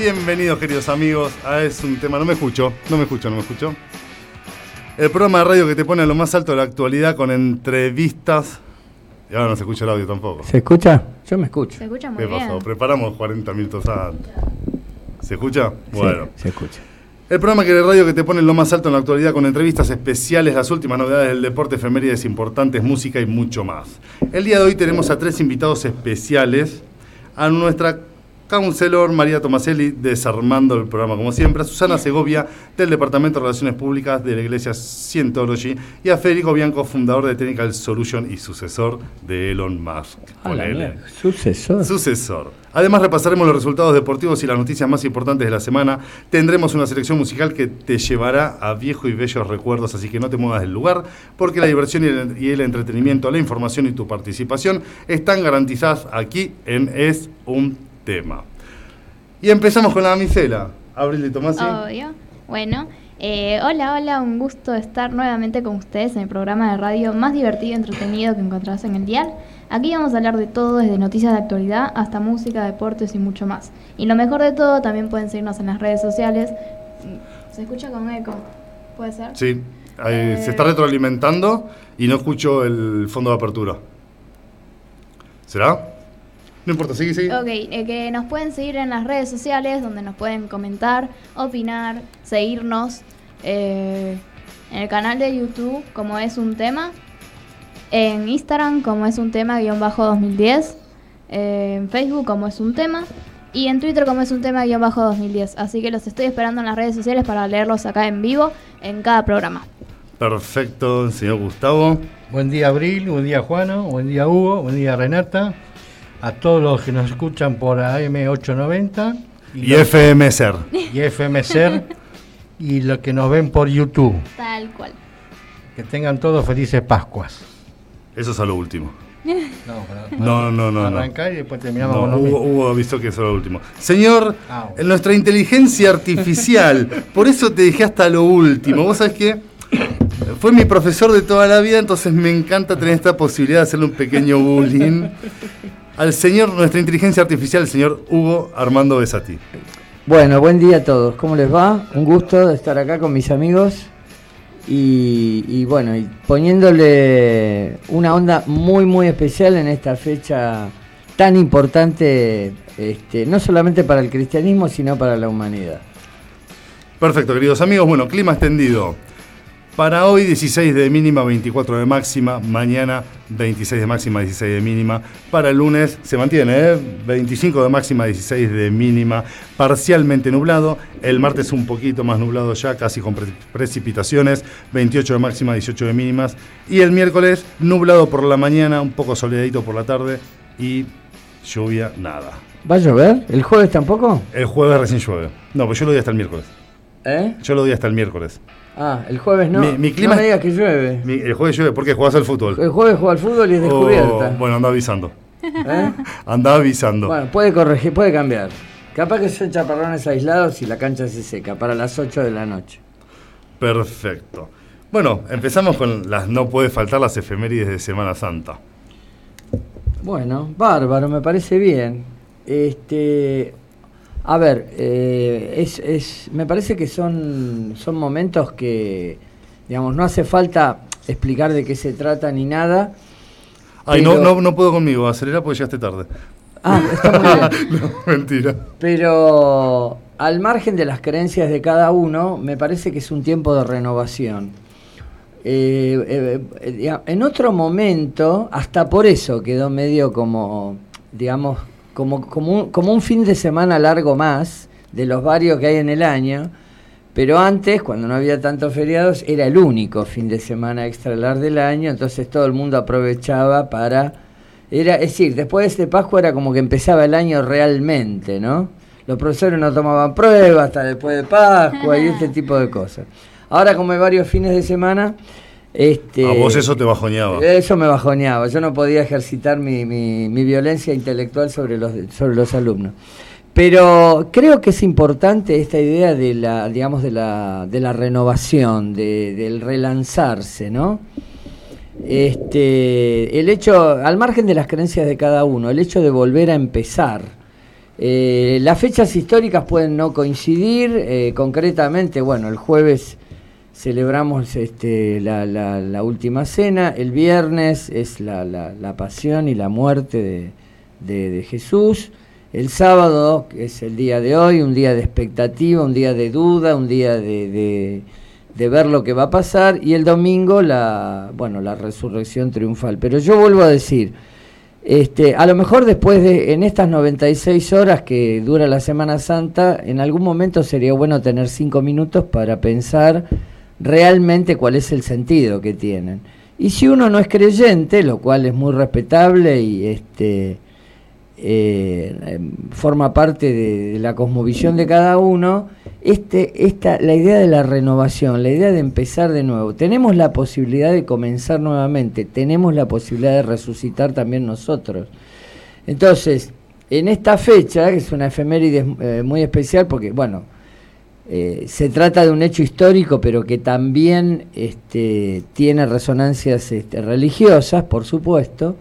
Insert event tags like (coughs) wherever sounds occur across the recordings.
Bienvenidos queridos amigos a Es un tema, no me escucho, no me escucho, no me escucho. El programa de radio que te pone a lo más alto de la actualidad con entrevistas. Y ahora no se escucha el audio tampoco. ¿Se escucha? Yo me escucho. Se escucha muy ¿Qué bien. pasó? Preparamos 40 minutos antes. ¿Se escucha? Bueno. Sí, se escucha. El programa que de radio que te pone en lo más alto en la actualidad con entrevistas especiales, las últimas novedades del deporte, efemérides importantes, música y mucho más. El día de hoy tenemos a tres invitados especiales. A nuestra counselor María Tomaselli, desarmando el programa como siempre, a Susana Segovia, del Departamento de Relaciones Públicas de la Iglesia Scientology, y a Federico Bianco, fundador de Technical Solution y sucesor de Elon Musk. A Con la L. mierda. Sucesor. Sucesor. Además repasaremos los resultados deportivos y las noticias más importantes de la semana. Tendremos una selección musical que te llevará a viejos y bellos recuerdos, así que no te muevas del lugar, porque la diversión y el, y el entretenimiento, la información y tu participación están garantizadas aquí en Es un tema. Y empezamos con la damisela. Abril de Tomasi. Obvio. Bueno, eh, hola, hola, un gusto estar nuevamente con ustedes en el programa de radio más divertido y entretenido que encontrarás en el dial. Aquí vamos a hablar de todo, desde noticias de actualidad hasta música, deportes y mucho más. Y lo mejor de todo, también pueden seguirnos en las redes sociales. Mm, ¿Se escucha con eco? ¿Puede ser? Sí, Eh. se está retroalimentando y no escucho el fondo de apertura. ¿Será? No importa, sigue, sigue. Ok, eh, que nos pueden seguir en las redes sociales, donde nos pueden comentar, opinar, seguirnos. eh, en el canal de YouTube, como es un tema. En Instagram, como es un tema, guion bajo 2010. eh, en Facebook, como es un tema. Y en Twitter, como es un tema, guion bajo 2010. Así que los estoy esperando en las redes sociales para leerlos acá en vivo en cada programa. Perfecto, señor Gustavo. Buen día Abril, buen día Juano, buen día Hugo, buen día Renata, a todos los que nos escuchan por AM890 Y FM Ser. y FMCER (laughs) y los que nos ven por YouTube. Tal cual. Que tengan todos felices Pascuas. Eso es a lo último. (laughs) No, pero- No, no, no. no. Arrancar y después terminamos No, con Hugo. Hugo avisó que eso era lo último. Señor, Ah, bueno. nuestra inteligencia artificial, (laughs) por eso te dejé hasta lo último. ¿Vos sabés qué? Fue mi profesor de toda la vida, entonces me encanta tener esta posibilidad de hacerle un pequeño bullying al señor, nuestra inteligencia artificial, el señor Hugo Armando Besati. Bueno, buen día a todos. ¿Cómo les va? Un gusto estar acá con mis amigos. Y, y bueno, y poniéndole una onda muy, muy especial en esta fecha tan importante, este, no solamente para el cristianismo, sino para la humanidad. Perfecto, queridos amigos. Bueno, clima extendido. Para hoy 16 de mínima, 24 de máxima. Mañana 26 de máxima, 16 de mínima. Para el lunes se mantiene, ¿eh? 25 de máxima, 16 de mínima. Parcialmente nublado. El martes un poquito más nublado ya, casi con pre- precipitaciones. 28 de máxima, 18 de mínimas. Y el miércoles nublado por la mañana, un poco soleadito por la tarde. Y lluvia, nada. ¿Va a llover? ¿El jueves tampoco? El jueves recién llueve. No, pues yo lo doy hasta el miércoles. ¿Eh? Yo lo doy hasta el miércoles. Ah, el jueves no. Mi- mi clima- No me digas que llueve. Mi- El jueves llueve porque jugás al fútbol. El jueves juega al fútbol y es descubierta. Oh, bueno, anda avisando. ¿Eh? (laughs) Anda avisando. Bueno, puede corregir, puede cambiar. Capaz que son chaparrones aislados y la cancha se seca para las 8 de la noche. Perfecto. Bueno, empezamos con las no puede faltar las efemérides de Semana Santa. Bueno, bárbaro, me parece bien. Este, a ver, eh, es, es, me parece que son, son momentos que, digamos, no hace falta explicar de qué se trata ni nada. Ay, no, Pero- no, no puedo conmigo, acelera porque llegaste tarde. Ah, está muy bien. (laughs) no, mentira. Pero al margen de las creencias de cada uno, me parece que es un tiempo de renovación. Eh, eh, en otro momento, hasta por eso quedó medio como, digamos, como, como, un, como un fin de semana largo más de los varios que hay en el año. Pero antes, cuando no había tantos feriados, era el único fin de semana extra largo del año, entonces todo el mundo aprovechaba para era, es decir, después de este Pascua era como que empezaba el año realmente, ¿no? Los profesores no tomaban pruebas hasta después de Pascua y este (laughs) tipo de cosas. Ahora como hay varios fines de semana, este, A vos eso te bajoneaba. Eso me bajoneaba. Yo no podía ejercitar mi, mi- mi violencia intelectual sobre los, sobre los alumnos. Pero creo que es importante esta idea de la, digamos, de la, de la renovación, de- del relanzarse, ¿no? Este, el hecho, al margen de las creencias de cada uno, el hecho de volver a empezar, Eh, las fechas históricas pueden no coincidir, eh, concretamente, bueno, el jueves celebramos este, la, la- la última cena, el viernes es la, la- pasión y la muerte de, de- Jesús, el sábado, que es el día de hoy, un día de expectativa, un día de duda, un día de, de- ver lo que va a pasar, y el domingo la, bueno, la resurrección triunfal. Pero yo vuelvo a decir, este, a lo mejor después de, en estas 96 horas que dura la Semana Santa, en algún momento sería bueno tener cinco minutos para pensar realmente cuál es el sentido que tienen. Y si uno no es creyente, lo cual es muy respetable y este, eh, forma parte de, de la cosmovisión de cada uno, este, esta, la idea de la renovación, la idea de empezar de nuevo. Tenemos la posibilidad de comenzar nuevamente, tenemos la posibilidad de resucitar también nosotros. Entonces, en esta fecha, que es una efeméride eh, muy especial, porque, bueno, eh, se trata de un hecho histórico, pero que también este, tiene resonancias este, religiosas, por supuesto.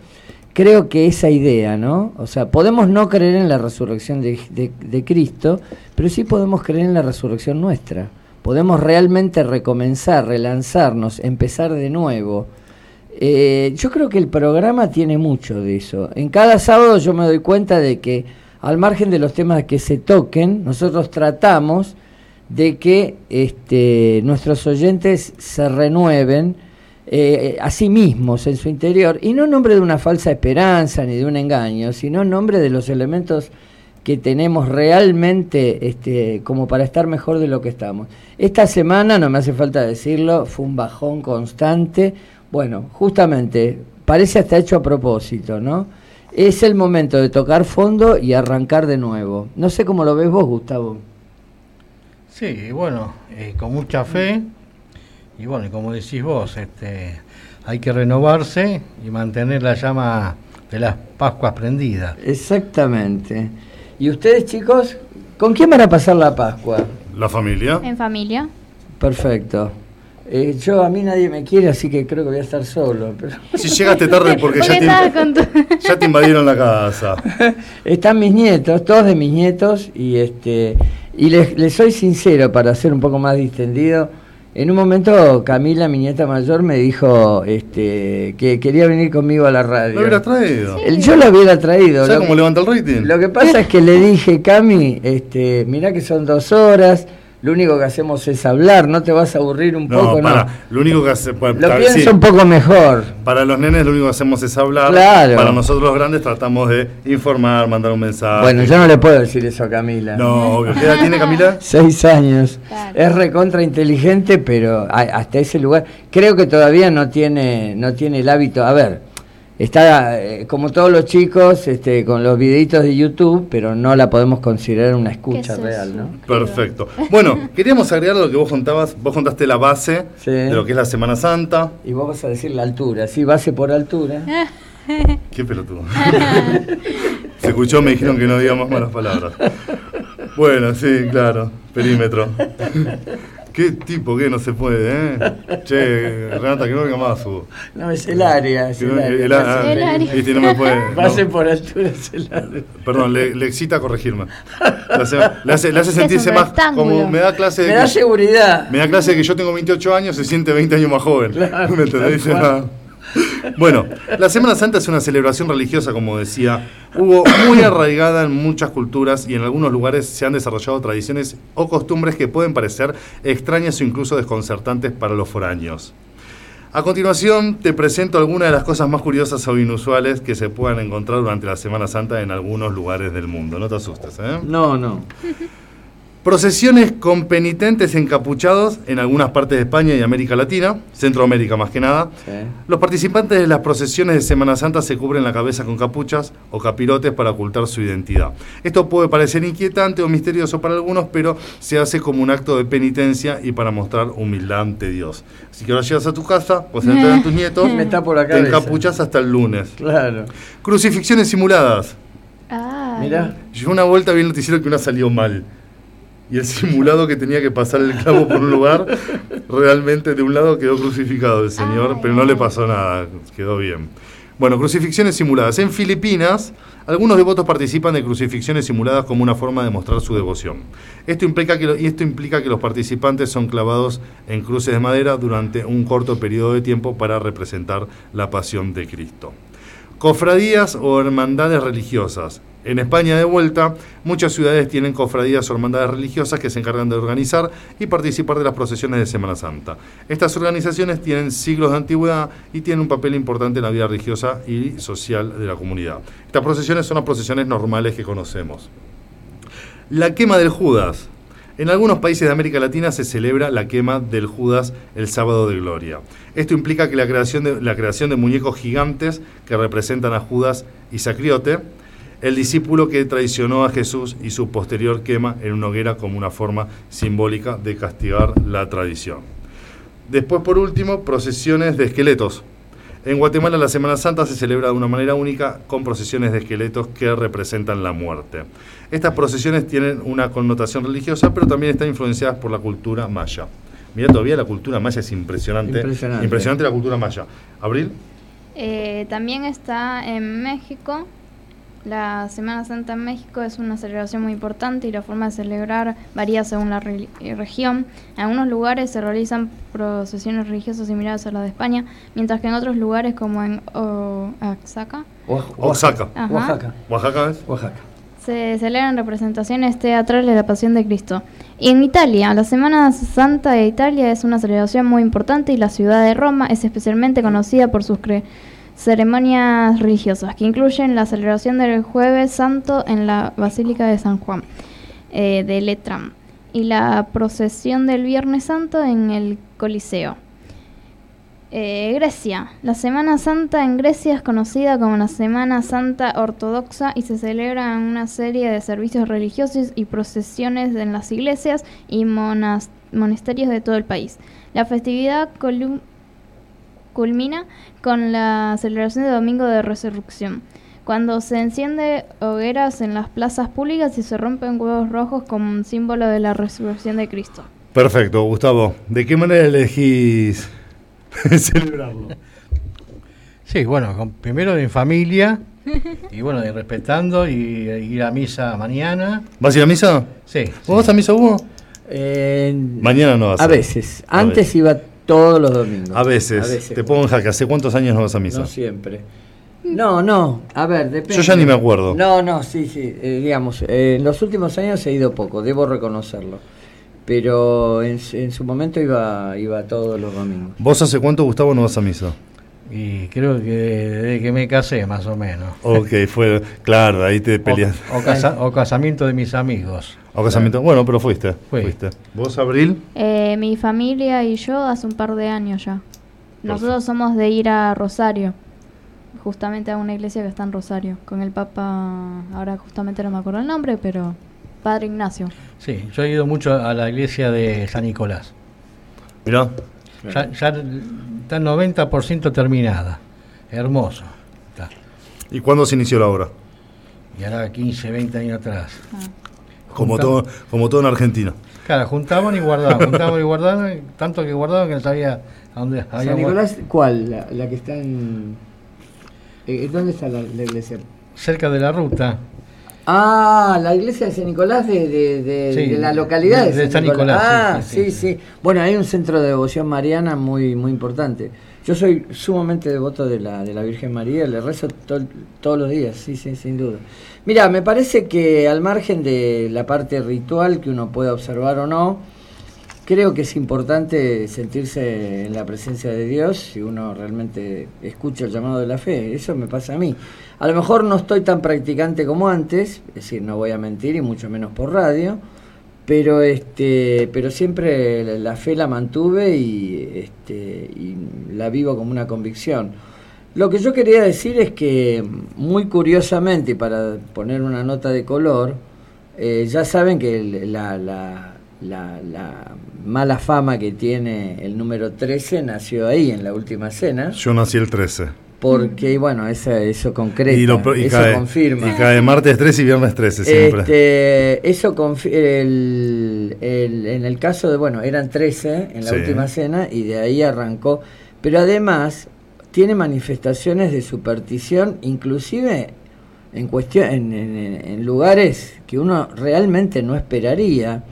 Creo que esa idea, ¿no? O sea, podemos no creer en la resurrección de, Cristo, pero sí podemos creer en la resurrección nuestra. Podemos realmente recomenzar, relanzarnos, empezar de nuevo. Eh, yo creo que el programa tiene mucho de eso. En cada sábado yo me doy cuenta de que, al margen de los temas que se toquen, nosotros tratamos de que este, nuestros oyentes se renueven eh, a sí mismos en su interior, y no en nombre de una falsa esperanza ni de un engaño, sino en nombre de los elementos que tenemos realmente este, como para estar mejor de lo que estamos. Esta semana, no me hace falta decirlo, fue un bajón constante. Bueno, justamente, parece hasta hecho a propósito, ¿no? Es el momento de tocar fondo y arrancar de nuevo. No sé cómo lo ves vos, Gustavo. Sí, bueno, eh, con mucha fe. Y bueno, y como decís vos, este, hay que renovarse y mantener la llama de las Pascuas prendida. Exactamente. ¿Y ustedes, chicos, con quién van a pasar la Pascua? La familia. En familia. Perfecto. Eh, yo a mí nadie me quiere, así que creo que voy a estar solo. pero- (laughs) Si llegaste tarde porque, ya, estabas te, con tu... (laughs) ya te invadieron la casa. (laughs) Están mis nietos, todos de mis nietos, y este y les, les soy sincero para ser un poco más distendido. En un momento Camila, mi nieta mayor, me dijo este, que quería venir conmigo a la radio. Lo hubieras traído. El- yo lo hubiera traído. ¿Sabes Lo, cómo levanta el rating? lo que pasa es que le dije, Cami, este, mirá que son dos horas, lo único que hacemos es hablar, no te vas a aburrir un no, poco, para. no. Lo único que hace. bueno, Lo pienso sí, un poco mejor. Para los nenes lo único que hacemos es hablar. Claro. Para nosotros los grandes tratamos de informar, mandar un mensaje. Bueno, yo no le puedo decir eso a Camila. No, obvio. ¿Qué edad tiene Camila? (laughs) Seis años. Claro. Es recontra inteligente, pero a- hasta ese lugar creo que todavía no tiene, no tiene el hábito. A ver, está eh, como todos los chicos este, con los videitos de YouTube, pero no la podemos considerar una escucha ¿Qué es real? ¿no? Perfecto. Bueno, queríamos agregar lo que vos contabas. Vos contaste la base Sí. de lo que es la Semana Santa. Y vos vas a decir la altura, sí, base por altura. (laughs) Qué pelotudo. Se escuchó, me dijeron que no digamos malas palabras. Bueno, sí, claro. Perímetro. Qué tipo que no se puede, ¿eh? (laughs) Che, Renata, que no venga más, Hugo. No, es el área, es el no- área. el- ah, El área. viste, no me puede. Base (laughs) no. por altura es el área. Perdón, le, le excita corregirme. Le hace, le hace, le hace sentirse más. Como me da clase de. Me da que- seguridad. me da clase de que yo tengo 28 años, se siente 20 años más joven. Claro, (laughs) ¿Me entendés? Bueno, la Semana Santa es una celebración religiosa, como decía Hugo, muy arraigada en muchas culturas y en algunos lugares se han desarrollado tradiciones o costumbres que pueden parecer extrañas o incluso desconcertantes para los foráneos. A continuación te presento algunas de las cosas más curiosas o inusuales que se puedan encontrar durante la Semana Santa en algunos lugares del mundo. No te asustes, ¿eh? No, no. Procesiones con penitentes encapuchados en algunas partes de España y América Latina, Centroamérica más que nada. Sí. Los participantes de las procesiones de Semana Santa se cubren la cabeza con capuchas o capirotes para ocultar su identidad. Esto puede parecer inquietante o misterioso para algunos, pero se hace como un acto de penitencia y para mostrar humildad ante Dios. Así que ahora llegas a tu casa, pues se enteran tus nietos, (laughs) Me tapo la te cabeza. encapuchas hasta el lunes. Claro. Crucifixiones simuladas. Ay. Mirá. Llegó una vuelta vi el noticiero que una salió mal. Y el simulado que tenía que pasar el clavo por un lugar, realmente de un lado quedó crucificado el señor, pero no le pasó nada, quedó bien. Bueno, crucifixiones simuladas. En Filipinas, algunos devotos participan de crucifixiones simuladas como una forma de mostrar su devoción. Esto implica que, y esto implica que los participantes son clavados en cruces de madera durante un corto periodo de tiempo para representar la pasión de Cristo. Cofradías o hermandades religiosas. En España de vuelta, muchas ciudades tienen cofradías o hermandades religiosas que se encargan de organizar y participar de las procesiones de Semana Santa. Estas organizaciones tienen siglos de antigüedad y tienen un papel importante en la vida religiosa y social de la comunidad. Estas procesiones son las procesiones normales que conocemos. La quema del Judas. En algunos países de América Latina se celebra la quema del Judas el sábado de gloria. Esto implica que la creación de, la creación de muñecos gigantes que representan a Judas Iscariote, el discípulo que traicionó a Jesús y su posterior quema en una hoguera como una forma simbólica de castigar la tradición. Después, por último, procesiones de esqueletos. En Guatemala la Semana Santa se celebra de una manera única con procesiones de esqueletos que representan la muerte. Estas procesiones tienen una connotación religiosa, pero también están influenciadas por la cultura maya. Mira, todavía la cultura maya es impresionante. Impresionante. Impresionante la cultura maya. ¿Abril? Eh, también está en México. La Semana Santa en México es una celebración muy importante y la forma de celebrar varía según la re- eh, región. En algunos lugares se realizan procesiones religiosas similares a las de España, mientras que en otros lugares como en Oaxaca Oax- Oaxaca. Ajá. Oaxaca. ¿Oaxaca es? Oaxaca. se celebran representaciones teatrales de la Pasión de Cristo. Y en Italia, la Semana Santa de Italia es una celebración muy importante y la ciudad de Roma es especialmente conocida por sus cre- ceremonias religiosas, que incluyen la celebración del Jueves Santo en la Basílica de San Juan eh, de Letrán y la procesión del Viernes Santo en el Coliseo. Eh, Grecia. La Semana Santa en Grecia es conocida como la Semana Santa Ortodoxa y se celebra en una serie de servicios religiosos y procesiones en las iglesias y monas- monasterios de todo el país. La festividad culmina con la celebración de Domingo de Resurrección, cuando se enciende hogueras en las plazas públicas y se rompen huevos rojos como un símbolo de la resurrección de Cristo. Perfecto, Gustavo. ¿De qué manera elegís (laughs) celebrarlo? Sí, bueno, con- primero en familia y bueno, y respetando y, ir a misa mañana. ¿Vas a ir a misa? Sí, ¿Vos sí. vas a misa, Hugo? Eh, Mañana no vas a a veces. A Antes veces. iba todos los domingos. A veces. Te pongo en jaque. ¿Hace cuántos años no vas a misa? No siempre. No, no, a ver, depende. Yo ya ni me acuerdo. No, no, sí, sí, eh, digamos, eh, en los últimos años he ido poco, debo reconocerlo. Pero en, su- en su momento iba, iba todos los domingos. ¿Vos hace cuánto, Gustavo, no vas a misa? Y creo que desde que me casé, más o menos. Ok, fue. Claro, ahí te peleas. O, o casa- o casamiento de mis amigos. O casamiento. Bueno, pero fuiste. Fui. fuiste. ¿Vos, Abril? Eh, mi familia y yo hace un par de años ya. Nosotros somos de ir a Rosario, justamente a una iglesia que está en Rosario, con el Papa, ahora justamente no me acuerdo el nombre, pero Padre Ignacio. Sí, yo he ido mucho a la iglesia de San Nicolás. Mirá. Ya, ya está 90% terminada. Hermoso. Está. ¿Y cuándo se inició la obra? Y ahora 15, 20 años atrás. Como Junta- todo, como todo en Argentina. Claro, juntaban y guardaban, (laughs) juntaban y guardaban, tanto que guardaban que no sabía a dónde había San Nicolás, ¿cuál? La, la que está en... eh, ¿Dónde está la, la iglesia? Cerca de la ruta. Ah, la iglesia de San Nicolás de, de- de- Sí, de la localidad de, San, San Nicolás. Nicolás, Ah, sí, sí sí, sí, sí. Bueno, hay un centro de devoción mariana muy muy importante. Yo soy sumamente devoto de la, de la Virgen María, le rezo tol- todos los días, sí, sí, sin duda. Mira, me parece que al margen de la parte ritual que uno pueda observar o no, creo que es importante sentirse en la presencia de Dios si uno realmente escucha el llamado de la fe. Eso me pasa a mí. A lo mejor no estoy tan practicante como antes, es decir, no voy a mentir y mucho menos por radio, pero este, pero siempre la, fe la mantuve y este la vivo como una convicción. Lo que yo quería decir es que muy curiosamente, para poner una nota de color, eh, ya saben que la- la- la mala fama que tiene el número 13 nació ahí, en la última cena, Yo nací el 13. porque, bueno, eso, eso concreta, Y, lo- y eso cae, confirma. y cae martes 13 y viernes 13 siempre. Este, eso el, el- en el caso de, bueno, eran 13 en la Sí. última cena y de ahí arrancó. Pero además, tiene manifestaciones de superstición, inclusive en, cuestión, en, en- en lugares que uno realmente no esperaría.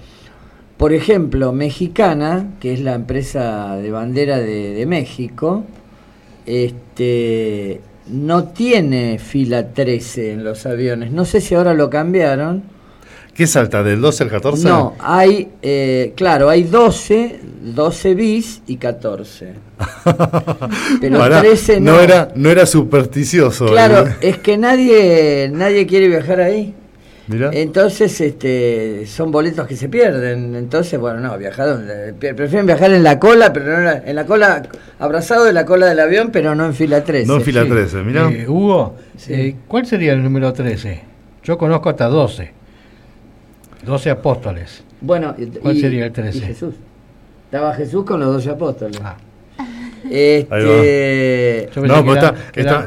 Por ejemplo, Mexicana, que es la empresa de bandera de, de México, este, no tiene fila 13 en los aviones. No sé si ahora lo cambiaron. ¿Qué salta? ¿Del 12 al 14? No, hay, eh, claro, hay 12, 12 bis y 14. (laughs) Pero Pará, 13 no. no era, no era supersticioso. Claro, eh. es que nadie, nadie quiere viajar ahí. Mirá. Entonces, este, son boletos que se pierden. Entonces, bueno, no, viajar donde- pre- prefieren viajar en la cola, pero no en la, en la cola, abrazado de la cola del avión, pero no en fila 13. No en fila Sí. 13, mirá. Eh, Hugo, Sí. eh, ¿cuál sería el número 13? Yo conozco hasta 12. 12 apóstoles. Bueno, ¿Cuál y- sería el 13? y Jesús. Estaba Jesús con los doce apóstoles. Ah, Este, No, pero está,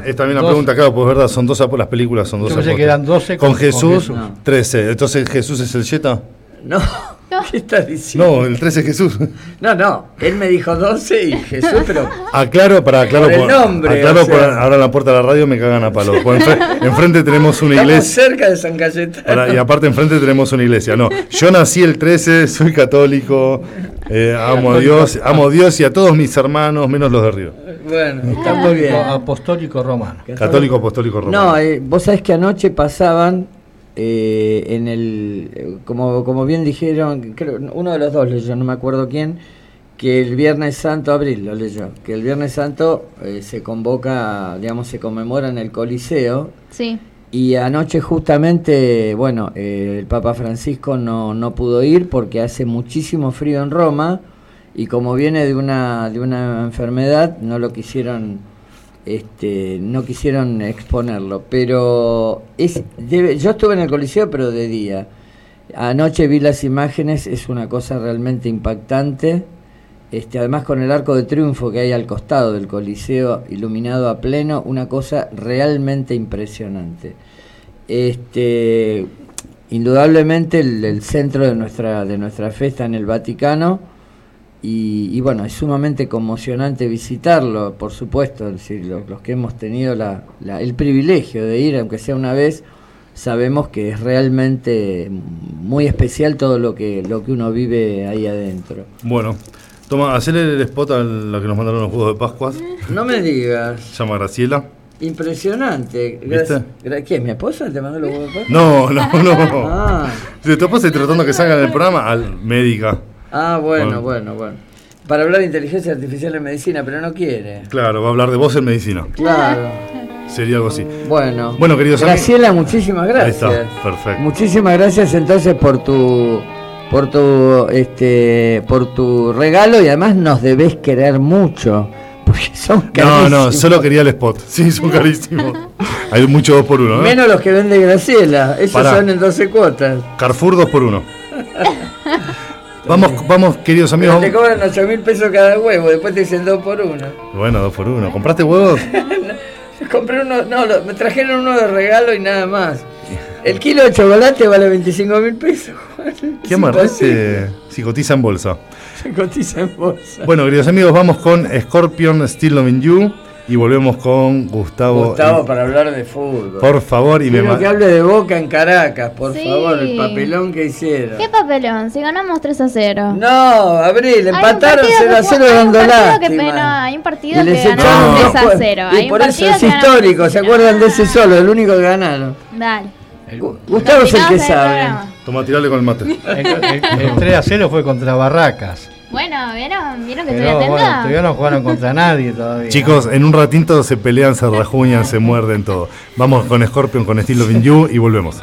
está, bien la 12. pregunta, claro, pues verdad, son dos apó- las películas son dos Yo pensé que apóstoles. eran 12 con, con- con Jesús. No. 13. Entonces Jesús es el Yeta. no, (laughs) ¿qué estás diciendo? No, el 13 es Jesús. No, no, él me dijo 12 y Jesús, pero Aclaro, para aclaro, Por el nombre, aclaro o sea. por- ahora en la puerta de la radio me cagan a palos. Porque enfre- (laughs) enfrente tenemos una estamos iglesia. cerca de San Cayetano. Y aparte enfrente tenemos una iglesia. No, yo nací el 13, soy católico, eh, amo a Dios, amo a Dios y a todos mis hermanos, menos los de Río. Bueno, está muy bien. Apostólico, apostólico romano. Católico, apostólico, romano. No, eh, vos sabés que anoche pasaban eh, en el, como, como bien dijeron, creo, uno de los dos leyó, no me acuerdo quién, que el Viernes Santo, Abril lo leyó, que el Viernes Santo eh, se convoca, digamos, se conmemora en el Coliseo Sí. y anoche justamente, bueno, eh, el Papa Francisco no, no pudo ir porque hace muchísimo frío en Roma y como viene de una, de una enfermedad no lo quisieron, este, no quisieron exponerlo. Pero es, yo estuve en el Coliseo pero de día. Anoche vi las imágenes, es una cosa realmente impactante. Este, además con el arco de triunfo que hay al costado del Coliseo iluminado a pleno, una cosa realmente impresionante. Este, indudablemente el, el centro de nuestra, de nuestra fe está en el Vaticano y, y bueno, es sumamente conmocionante visitarlo, por supuesto, es decir, los, los que hemos tenido la- la- el privilegio de ir, aunque sea una vez, sabemos que es realmente muy especial todo lo que, lo que uno vive ahí adentro. Bueno, toma, hacerle el spot a la que nos mandaron los juegos de Pascuas. (laughs) No me digas, Se llama Graciela. impresionante. ¿Viste? Gra- ¿Qué? ¿Mi esposa te mandó los huevos de Pascua? No, no, no. Ah, Si tu esposa tratando que salga en el programa, al médica. Ah, bueno, Bueno. bueno, bueno. Para hablar de inteligencia artificial en medicina, pero no quiere. Claro, va a hablar de vos en medicina. Claro. Sería algo así. Bueno. Bueno, queridos amigos. Graciela, muchísimas Ahí gracias. está, perfecto. Muchísimas gracias entonces por tu por tu este por tu regalo y además nos debes querer mucho porque son No, carísimos. no, solo quería el spot. Sí, son (laughs) carísimos. Hay mucho 2 por 1 ¿eh? menos los que vende Graciela, esos Pará. son en 12 cuotas. Carrefour 2 por 1 (laughs) Vamos, vamos, queridos amigos. Pero te cobran 8 mil pesos cada huevo, después te dicen 2 por 1. Bueno, 2 por 1 ¿Compraste huevos? (laughs) Compré uno, no, lo- me trajeron uno de regalo y nada más. El kilo de chocolate vale 25 mil pesos. (laughs) ¿Qué Es amarraste? Si cotiza en bolsa. Se cotiza en bolsa. Bueno, queridos amigos, vamos con Scorpion Still Loving You y volvemos con Gustavo. Gustavo, Y- para hablar de fútbol. Por favor, y me Quiero ma- que hable de Boca en Caracas, por Sí. favor, el papelón que hicieron. ¿Qué papelón? Si ganamos 3 a 0. No, Abril, empataron partido 0 a que 0 jugó- hay un dando partido que lástima. hay un partido Y les que dos 3 a jue- 0. Y Hay un por eso es histórico, 3 ¿se a 0. acuerdan de ese solo? El único que ganaron. Dale. Gustavo es el que sabe. Toma, tirarle con el mate. el- el- el 3 a 0 fue contra Barracas. Bueno, ¿vieron, ¿vieron que Pero estoy bueno, atenta? todavía no jugaron contra (laughs) nadie todavía. Chicos, en un ratito se pelean, se rajuñan, se muerden todo. Vamos con Scorpion, con Still Loving You y volvemos.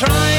trying.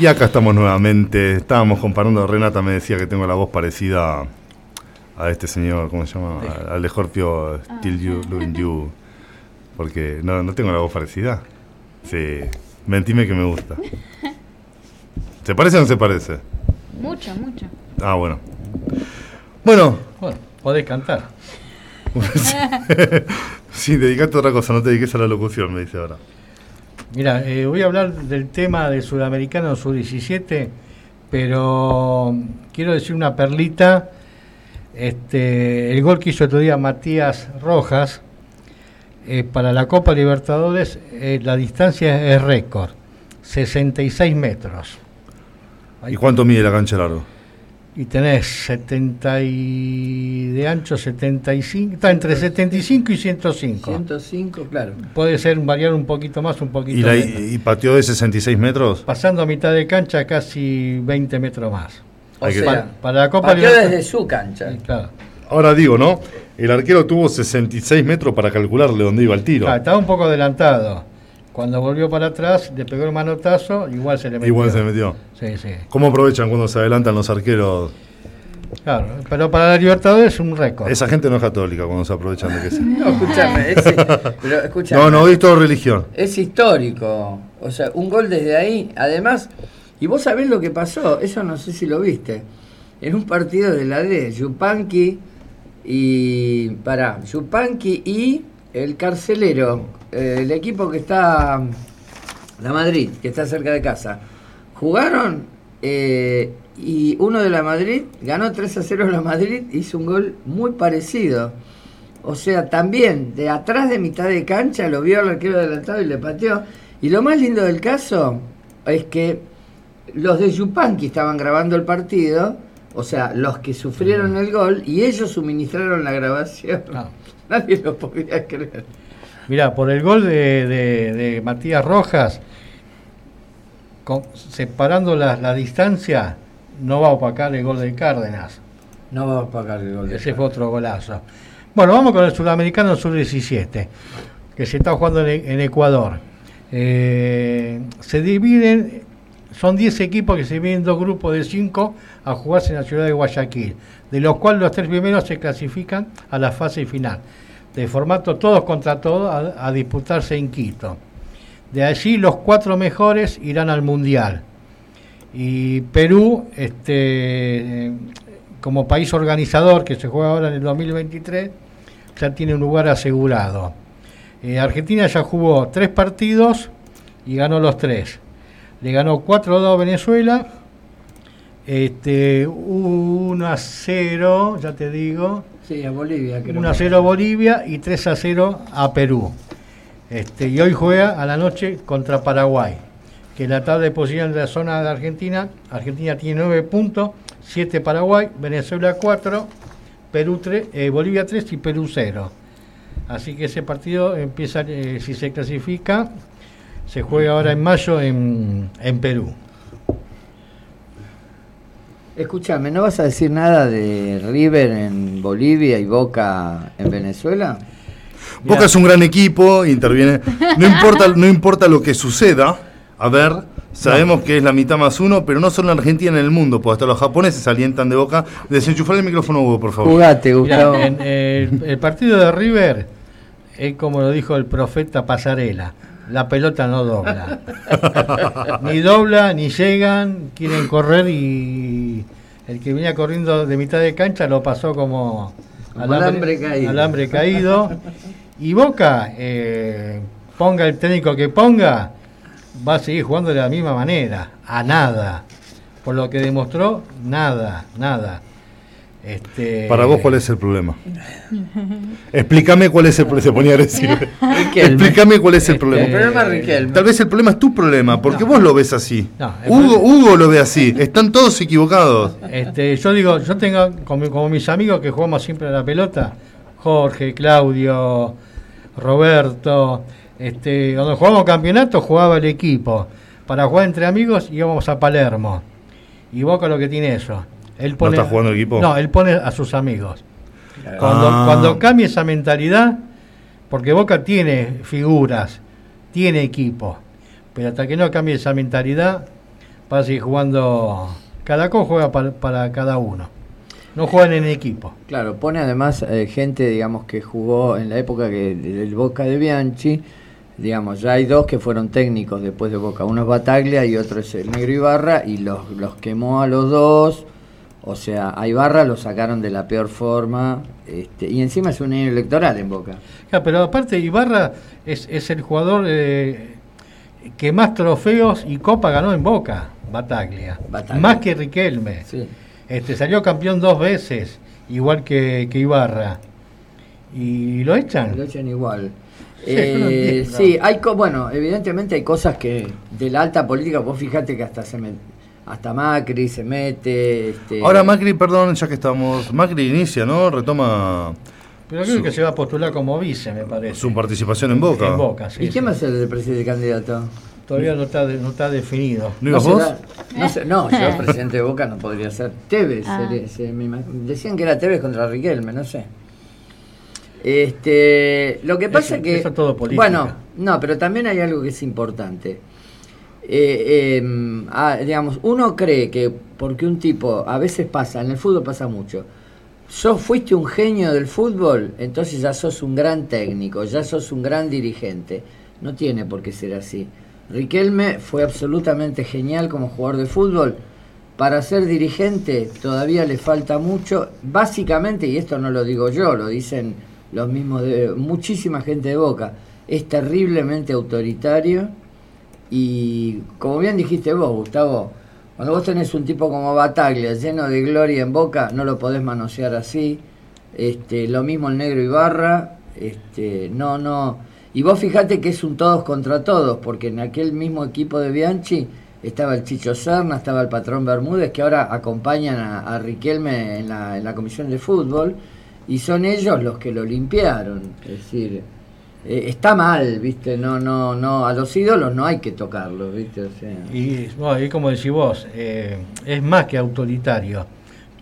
Y acá estamos nuevamente. Estábamos comparando. Renata me decía que tengo la voz parecida a este señor, ¿cómo se llama? Al de Scorpio, Still You, Loving You. (laughs) Porque no, no tengo la voz parecida. Sí. Mentime que me gusta. (laughs) ¿Se parece o no se parece? Mucho, mucho. Ah, bueno. Bueno, Bueno, podés cantar. (laughs) sí, dedicate a otra cosa, no te dediques a la locución, me dice ahora. Mira, eh, voy a hablar del tema del Sudamericano Sub-17, pero quiero decir una perlita. Este, el gol que hizo otro día Matías Rojas eh, para la Copa Libertadores, eh, la distancia es récord, 66 metros. ¿Y cuánto mide la cancha de largo? Y tenés 70 y de ancho 75, está entre 75 y 105. 105, claro. Puede ser variar un poquito más, un poquito ¿Y, la, menos. y pateó de 66 metros? Pasando a mitad de cancha, casi 20 metros más. O sea, Pa- para la Copa pateó Libertadores- desde su cancha. Sí, claro. Ahora digo, ¿no? El arquero tuvo 66 metros para calcularle dónde iba el tiro. Ah, estaba un poco adelantado. Cuando volvió para atrás, le pegó el manotazo, igual se le metió. Igual se metió. Sí, sí. ¿Cómo aprovechan cuando se adelantan los arqueros? Claro, pero para la Libertadores es un récord. Esa gente no es católica cuando se aprovechan de que se... (laughs) No, escúchame, es, pero escúchame, No, no, es todo religión. es histórico. O sea, un gol desde ahí. Además, y vos sabés lo que pasó, eso no sé si lo viste. En un partido de la D, Yupanqui y. Pará, Yupanqui y el carcelero, eh, el equipo que está. La Madrid, que está cerca de casa. Jugaron eh, y uno de la Madrid ganó 3 a 0 la Madrid, hizo un gol muy parecido. O sea, también de atrás de mitad de cancha lo vio al arquero adelantado y le pateó. Y lo más lindo del caso es que los de Yupanqui estaban grabando el partido, o sea, los que sufrieron el gol, y ellos suministraron la grabación. Ah. (laughs) Nadie lo podía creer. Mirá, por el gol de, de- de Matías Rojas, con- separando la, la distancia, no va a opacar el gol de Cárdenas. No va a pagar el gol. de Ese fue otro golazo. Bueno, vamos con el Sudamericano Sub-17, que se está jugando en, en Ecuador. Eh, se dividen, son 10 equipos que se dividen en dos grupos de 5 a jugarse en la ciudad de Guayaquil, de los cuales los tres primeros se clasifican a la fase final, de formato todos contra todos a, disputarse en Quito. De allí los cuatro mejores irán al Mundial. Y Perú este, como país organizador que se juega ahora en el 2023, ya tiene un lugar asegurado. Eh, Argentina ya jugó tres partidos y ganó los tres. Le ganó 4-2 a Venezuela, este, 1 a 0, ya te digo, Sí, a Bolivia, creo. 1 a 0 a Bolivia y 3 a 0 a Perú. Este, y hoy juega a la noche contra Paraguay, que la tabla de posición de la zona de Argentina, Argentina tiene 9 puntos, 7 Paraguay, Venezuela 4, Perú 3, eh, Bolivia 3 y Perú 0. Así que ese partido empieza, eh, si se clasifica, se juega ahora en mayo en, en Perú. Escúchame, ¿no vas a decir nada de River en Bolivia y Boca en Venezuela? Boca es un gran equipo, interviene. No importa, no importa lo que suceda. A ver, sabemos que es la mitad más uno, pero no solo en Argentina, en el mundo, porque hasta los japoneses alientan de Boca. Desenchufar el micrófono, Hugo, por favor. Jugate, Mirá, Gustavo. en- el, el partido de River es como lo dijo el profeta Pasarela. La pelota no dobla. (laughs) ni dobla, ni llegan, quieren correr y el que venía corriendo de mitad de cancha lo pasó como Como alambre caído. alambre caído. Y Boca, eh, ponga el técnico que ponga, va a seguir jugando de la misma manera, a nada. Por lo que demostró, nada, nada. Este, Para vos, ¿cuál es el problema? Explícame cuál es el problema. Se ponía agresivo. Explícame cuál es el Este, problema. El problema es Riquelme. Tal vez el problema es tu problema, porque vos lo ves así. No, Hugo, problema- Hugo lo ve así. Están todos equivocados. Este, yo digo, yo tengo como, como mis amigos que jugamos siempre a la pelota, Jorge, Claudio, Roberto, este, cuando jugábamos campeonato jugaba el equipo. Para jugar entre amigos íbamos a Palermo. Y Boca lo que tiene eso. Él pone, está jugando el equipo? No, él pone a sus amigos. Cuando, Ah. cuando cambie esa mentalidad, porque Boca tiene figuras, tiene equipo, pero hasta que no cambie esa mentalidad, va a seguir jugando. Cada co juega para, para cada uno. No juegan en equipo. Claro, pone además eh, gente, digamos, que jugó en la época que del Boca de Bianchi. Digamos, ya hay dos que fueron técnicos después de Boca. Uno es Bataglia y otro es el Negro Ibarra. Y los, los quemó a los dos. O sea, a Ibarra lo sacaron de la peor forma. Este, y encima es un año electoral en Boca. Ja, pero aparte, Ibarra es, es el jugador eh, que más trofeos y copa ganó en Boca, Bataglia. Bataglia. Más que Riquelme. Sí. Este, salió campeón dos veces, igual que, que Ibarra. Y lo echan. Lo echan igual. (laughs) Sí, no Eh, entiendo. sí, hay co- bueno, evidentemente hay cosas que de la alta política, vos fíjate que hasta se met- hasta Macri se mete. Este, Ahora Macri, perdón, ya que estamos. Macri inicia, ¿no? Retoma Pero creo Su- que se va a postular como vice, me parece. su participación en Boca. En Boca, sí. ¿Y quién sí. va a ser el presidente candidato? Todavía no está, no está definido. ¿No ibas vos? No, sé- no, yo presidente de Boca no podría ser. Tevez, Ah. decían que era Tevez contra Riquelme, no sé. Este, lo que pasa Eso- que eso es todo política. bueno, no, pero también hay algo que es importante. Eh, eh, ah, digamos, uno cree que porque un tipo, a veces pasa, en el fútbol pasa mucho, sos fuiste un genio del fútbol, entonces ya sos un gran técnico, ya sos un gran dirigente. No tiene por qué ser así. Riquelme fue absolutamente genial como jugador de fútbol. Para ser dirigente todavía le falta mucho. Básicamente, y esto no lo digo yo, lo dicen los mismos de muchísima gente de Boca, es terriblemente autoritario y como bien dijiste vos, Gustavo, cuando vos tenés un tipo como Bataglia lleno de gloria en Boca, no lo podés manosear así. Este, lo mismo el negro Ibarra, este, no, no. Y vos fijate que es un todos contra todos, porque en aquel mismo equipo de Bianchi estaba el Chicho Serna, estaba el patrón Bermúdez, que ahora acompañan a, a Riquelme en la, en la comisión de fútbol, y son ellos los que lo limpiaron. Es decir, eh, está mal, ¿viste? No, no, no, a los ídolos no hay que tocarlos, ¿viste? O sea, Y, bueno, y como decís vos, eh, es más que autoritario.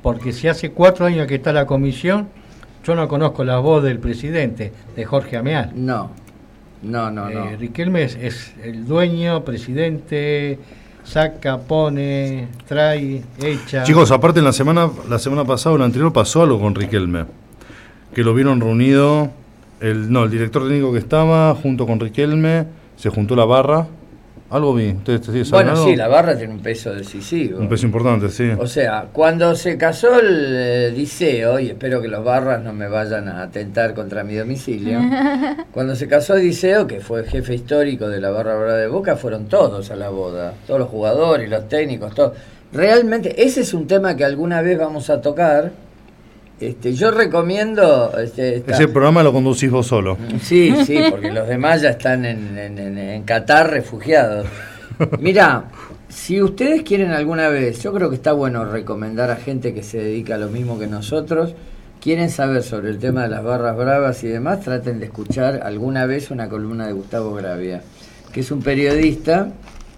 Porque si hace cuatro años que está la comisión, yo no conozco la voz del presidente, de Jorge Ameal. no, no, no, no. Eh, Riquelme es, es el dueño, presidente, saca, pone, trae, echa. Chicos, aparte en la semana, la semana pasada o la anterior pasó algo con Riquelme. Que lo vieron reunido, el, no, el director técnico que estaba junto con Riquelme, se juntó la barra Algo vi. ¿Usted, usted sabe Bueno, algo? sí, la barra tiene un peso decisivo. Un peso importante, sí. O sea, cuando se casó el eh, Diceo, y espero que los barras no me vayan a atentar contra mi domicilio, (laughs) cuando se casó Diceo, que fue jefe histórico de la barra brava de Boca, fueron todos a la boda, todos los jugadores, los técnicos, todos. Realmente, ese es un tema que alguna vez vamos a tocar. Este, yo recomiendo... Este, esta- Ese programa lo conducís vos solo. Sí, sí, porque los demás ya están en, en, en- en Qatar refugiados. (laughs) Mira, si ustedes quieren alguna vez, yo creo que está bueno recomendar a gente que se dedica a lo mismo que nosotros, quieren saber sobre el tema de las barras bravas y demás, traten de escuchar alguna vez una columna de Gustavo Gravia, que es un periodista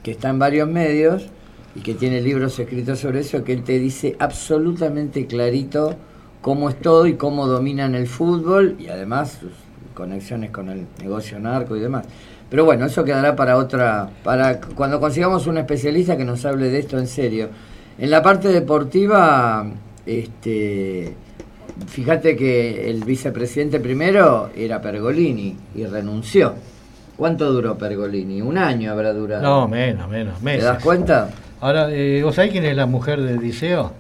que está en varios medios y que tiene libros escritos sobre eso, que él te dice absolutamente clarito cómo es todo y cómo dominan el fútbol y además sus conexiones con el negocio narco y demás. Pero bueno, eso quedará para otra, para cuando consigamos un especialista que nos hable de esto en serio. En la parte deportiva, este, fíjate que el vicepresidente primero era Pergolini y renunció. ¿Cuánto duró Pergolini? Un año habrá durado. No, menos, menos, ¿Te meses. das cuenta? Ahora, eh, ¿vos sabés quién es la mujer de Diceo?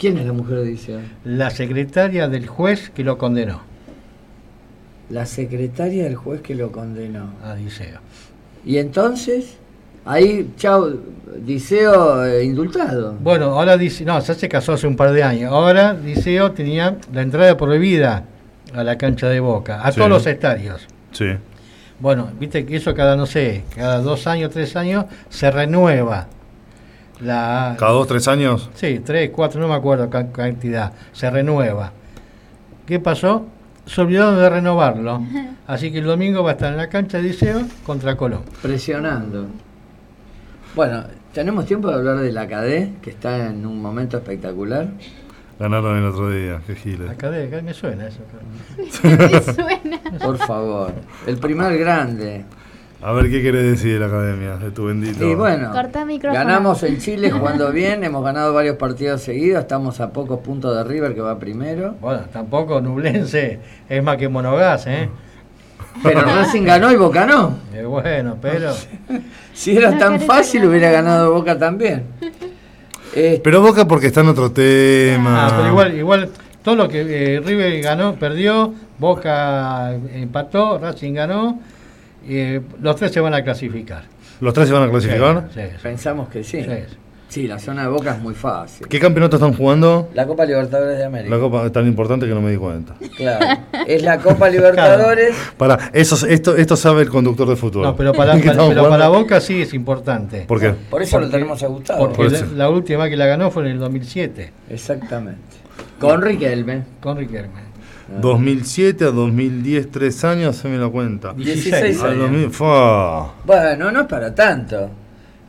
¿Quién es la mujer de Diceo? La secretaria del juez que lo condenó La secretaria del juez que lo condenó. a Diceo. Y entonces, ahí, chao, Diceo eh, indultado. Bueno, ahora dice, no, ya se casó hace un par de años. Ahora Diceo tenía la entrada prohibida a la cancha de Boca, a Sí. todos los estadios. Sí. Bueno, viste que eso cada, no sé, cada dos años, tres años, se renueva. La, Cada dos, tres años. Sí, tres, cuatro, no me acuerdo ca- cantidad, se renueva. ¿Qué pasó? Se olvidaron de renovarlo. (laughs) Así que el domingo va a estar en la cancha de Liceo contra Colón. Presionando. Bueno, ¿tenemos tiempo de hablar de la CADE, que está en un momento espectacular? Ganaron el otro día, qué giles. De, acá me suena eso. (laughs) Me suena. Por favor. El primer grande. A ver qué querés decir de la academia, de tu bendito. Y bueno, Corta micrófono. ganamos en Chile (laughs) jugando bien, hemos ganado varios partidos seguidos, estamos a pocos puntos de River que va primero. Bueno, tampoco Nublense es más que Monogas, ¿eh? Pero (laughs) Racing ganó y Boca no. Eh, bueno, pero... Si era tan fácil hubiera ganado Boca también. (laughs) Eh, Pero Boca porque está en otro tema. Ah, pero igual, igual todo lo que eh, River ganó, perdió, Boca empató, Racing ganó, eh, los tres se van a clasificar. ¿Los tres se van a clasificar? Sí, sí, pensamos que sí. sí. Sí, la zona de Boca es muy fácil. ¿Qué campeonato están jugando? La Copa Libertadores de América. La copa es tan importante que no me di cuenta. Claro. Es la Copa (laughs) Libertadores. Para, eso, esto, esto sabe el conductor de fútbol. No, pero para, (laughs) ¿Qué para- estamos pero para? Boca sí es importante. ¿Por qué? Por eso lo tenemos a Gustavo. Porque Por la, eso. la última que la ganó fue en el 2007, Exactamente. Con Riquelme. con Riquelme. 2007 a 2010, tres años, se me lo cuenta. 16 Al años. 2000, fa. Bueno, no es para tanto.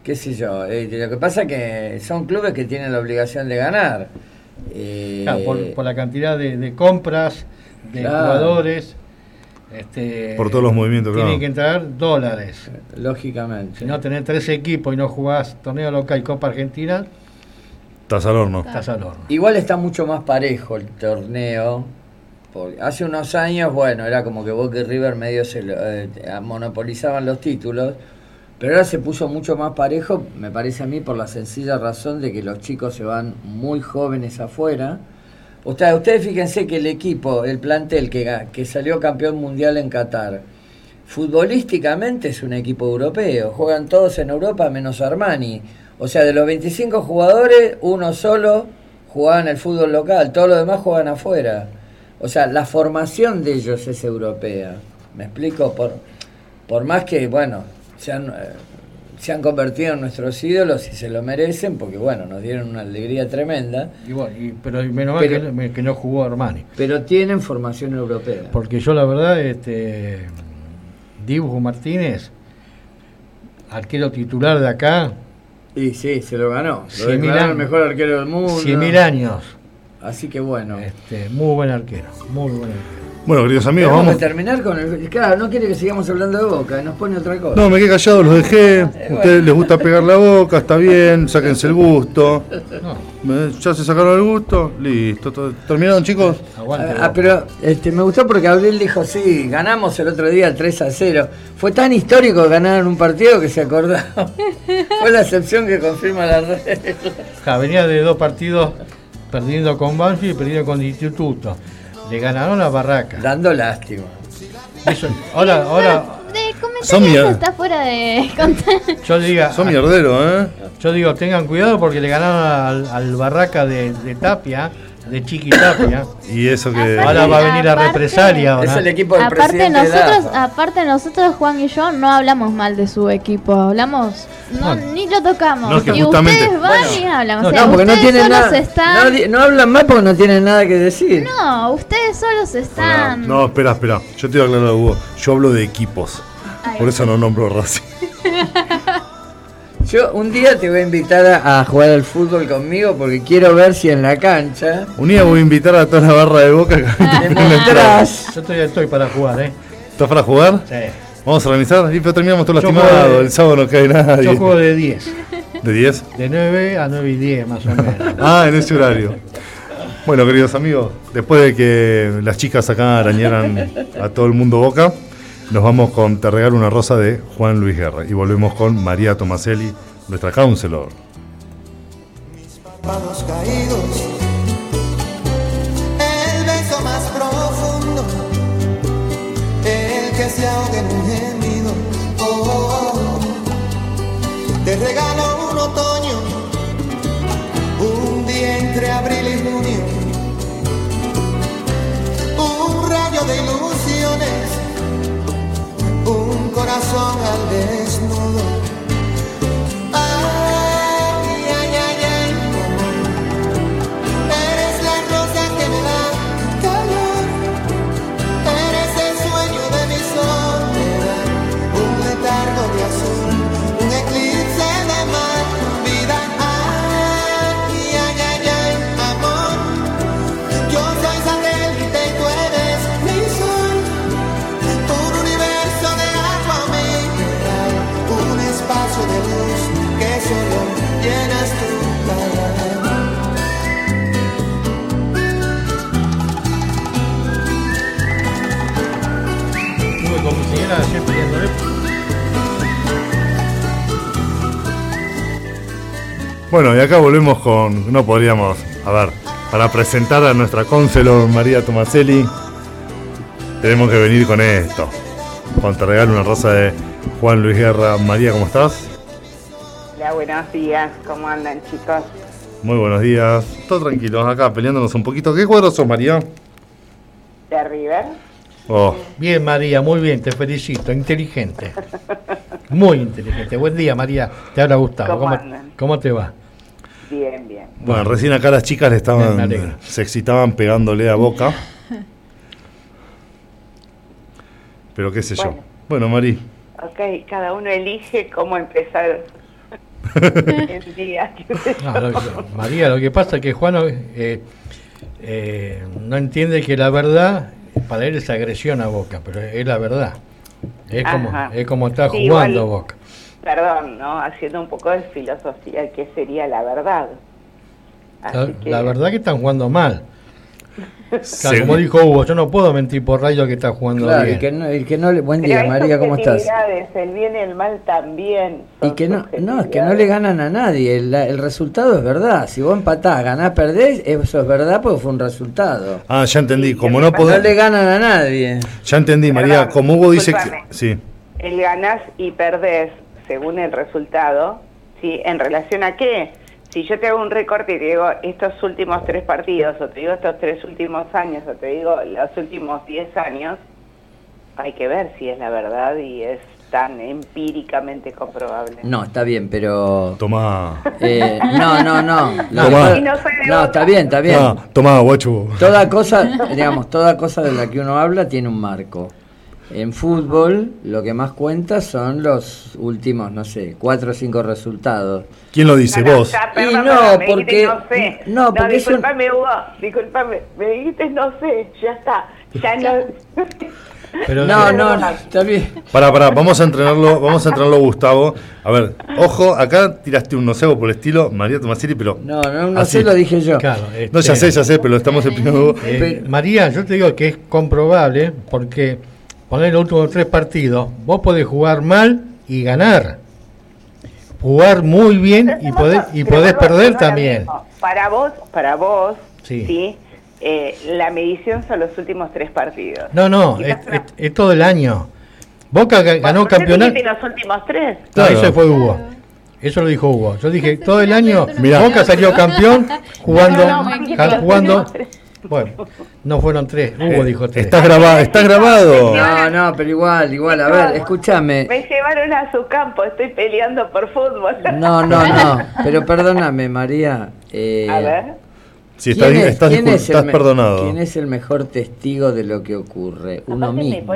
Qué sé yo. eh, lo que pasa es que son clubes que tienen la obligación de ganar. Eh, Claro, por, por la cantidad de, de compras, de Claro. jugadores. Este, Por todos los movimientos, Tienen claro. que entrar dólares. Lógicamente. Si no tenés tres equipos y no jugás torneo local y Copa Argentina, Estás al horno. estás al horno. Igual está mucho más parejo el torneo. Hace unos años, bueno, era como que Boca y River medio se lo- eh, monopolizaban los títulos. Pero ahora se puso mucho más parejo, me parece a mí, por la sencilla razón de que los chicos se van muy jóvenes afuera. Ustedes, ustedes fíjense que el equipo, el plantel que, que salió campeón mundial en Qatar, futbolísticamente es un equipo europeo. Juegan todos en Europa menos Armani. O sea, de los 25 jugadores, uno solo jugaba en el fútbol local, todos los demás juegan afuera. O sea, la formación de ellos es europea. ¿Me explico? Por, por más que, bueno, se han, eh, se han convertido en nuestros ídolos y se lo merecen, porque, bueno, nos dieron una alegría tremenda, Y bueno, y- pero menos mal Pero- que, no- que no jugó Armani. pero tienen formación europea. Porque yo la verdad, este Dibu Martínez, arquero titular de acá, Y sí, se lo ganó. Lo Cien mil declararon el años. mejor arquero del mundo. 100.000 años. Así que bueno. Este, muy buen arquero, muy buen arquero. Bueno, queridos amigos, vamos. que terminar con el. Claro, no quiere que sigamos hablando de boca, nos pone otra cosa. No, me quedé callado, los dejé. A ustedes les gusta pegar la boca, está bien, (laughs) sáquense el gusto. Eh, ¿Ya se sacaron el gusto? Listo. to- ¿Terminaron, chicos? Aguante. Ah, pero este, me gustó porque Abril dijo, sí, ganamos el otro día 3 a 0. Fue tan histórico ganar en un partido que se acordaba. (laughs) Fue la excepción que confirma la regla. Ja, venía de dos partidos perdiendo con Banfield y perdiendo con Instituto. Le ganaron a Barraca. Dando lástima. Eso- ahora, ahora, De Son está fuera de yo diga, Son mierderos, ¿eh? yo digo, tengan cuidado porque le ganaron al, al Barraca de, de Tapia, de Chiqui Tapia. (coughs) Y eso que. Ahora va a venir la Aparte- represalia. Es el equipo del Aparte presidente nosotros, aparte nosotros, Juan y yo, no hablamos mal de su equipo, hablamos, no, No. ni lo tocamos. No, es que y justamente- ustedes van y hablan, o no, sea, No, porque no ustedes tienen nada. están... No, hablan más porque no tienen nada que decir. No, ustedes solos están... No, espera, espera. Yo te voy a aclarar algo. Yo hablo de equipos. Ay. Por eso no nombro Racing. (laughs) Yo un día te voy a invitar a, a jugar al fútbol conmigo porque quiero ver si en la cancha Un día voy a invitar a toda la barra de boca que. (laughs) Yo todavía estoy para jugar, ¿eh? ¿Estás para jugar? Sí. Vamos a organizar. Y pero terminamos todo lastimado. El sábado no cae nadie. Yo juego de 10. ¿De 10? De 9 a 9 y 10 más o menos. (laughs) Ah, en ese horario. Bueno, queridos amigos, después de que las chicas acá arañaran a todo el mundo boca, nos vamos con Te regalo una rosa de Juan Luis Guerra y volvemos con María Tomaselli, nuestra counselor. párpados caídos, Bueno, y acá volvemos con, no podríamos, a ver, para presentar a nuestra counselor María Tomaselli, tenemos que venir con esto. Con Te regalo una rosa de Juan Luis Guerra. María, ¿cómo estás? Hola, buenos días. ¿Cómo andan, chicos? Muy buenos días. Todo tranquilos acá, peleándonos un poquito. ¿Qué cuadro sos, María? ¿De River? Oh, Bien, María, muy bien, te felicito. Inteligente. Muy inteligente. Buen día, María. Te habla Gustavo. ¿Cómo cómo te va? Bien, bien. Bueno, recién acá las chicas le estaban, se excitaban pegándole a boca. (laughs) Pero qué sé yo. Bueno. Mari, Ok, cada uno elige cómo empezar (laughs) el día. No, lo que- María, lo que pasa es que Juan eh, eh, no entiende que la verdad para él es agresión a Boca, pero es la verdad. Es como, es como está Sí, jugando igual- Boca. Perdón, ¿no? Haciendo un poco de filosofía, ¿qué sería la verdad? La, Así que- la verdad que están jugando mal. (laughs) Claro, como dijo Hugo, yo no puedo mentir por radio que está jugando Claro, bien. y que no, y que no le, buen día María, ¿cómo estás? El bien y el mal también. Y son que no, no, es que no le ganan a nadie, el, el resultado es verdad. Si vos empatás, ganás, perdés, eso es verdad porque fue un resultado. Ah, ya entendí. Como no me No le podés. ganan a nadie. Ya entendí, María. Como Hugo dice que. Sí. el ganás y perdés según el resultado, ¿sí? ¿En relación a qué? Si yo te hago un recorte y te digo estos últimos tres partidos, o te digo estos tres últimos años, o te digo los últimos diez años, hay que ver si es la verdad y es tan empíricamente comprobable. No, está bien, pero... Tomá. eh, no, no, no. (laughs) Tomá. no no, está bien, está bien. Ah, tomá, guacho. Toda cosa, digamos, toda cosa de la que uno habla tiene un marco. En fútbol, lo que más cuenta son los últimos, no sé, cuatro o cinco resultados. ¿Quién lo dice? No, no, Vos. ya, Y no, perdón, me dijiste porque- no sé. no, No, porque un- disculpame, Hugo, disculpame. Me dijiste no sé, ya está. Ya no. Pero, (laughs) No, eh, no, no, está bien. Pará, pará, vamos a entrenarlo, vamos a entrenarlo Gustavo. A ver, ojo, acá tiraste un nocebo por el estilo María Tomasiri, pero. No, no, no Así. sé, lo dije yo. Claro, No, ya este, sé, ya sé, pero lo estamos explicando. eh, María, yo te digo que es comprobable porque poner los últimos tres partidos, vos podés jugar mal y ganar. Jugar muy bien y podés, y podés perder también. Para vos, para vos, Sí. sí, eh, la medición son los últimos tres partidos. No, no, es, todo el año. Boca ga- ganó ¿Por qué campeonato. los últimos tres? No, eso fue Hugo. Eso lo dijo Hugo. Yo dije, todo el año Mirá. Boca salió campeón jugando, No, no, no, ja- no, jugando. No, no. Bueno, no fueron tres. Hugo dijo tres. Estás grabado, estás grabado. No, no, pero igual, igual, a ver, escúchame. Me llevaron a su campo, estoy peleando por fútbol. No, no, no, pero perdóname, María. eh, A ver. Sí, estás, ¿quién bien, es- estás, es el estás perdonado. ¿Quién es el mejor testigo de lo que ocurre? Uno Aparte me mismo.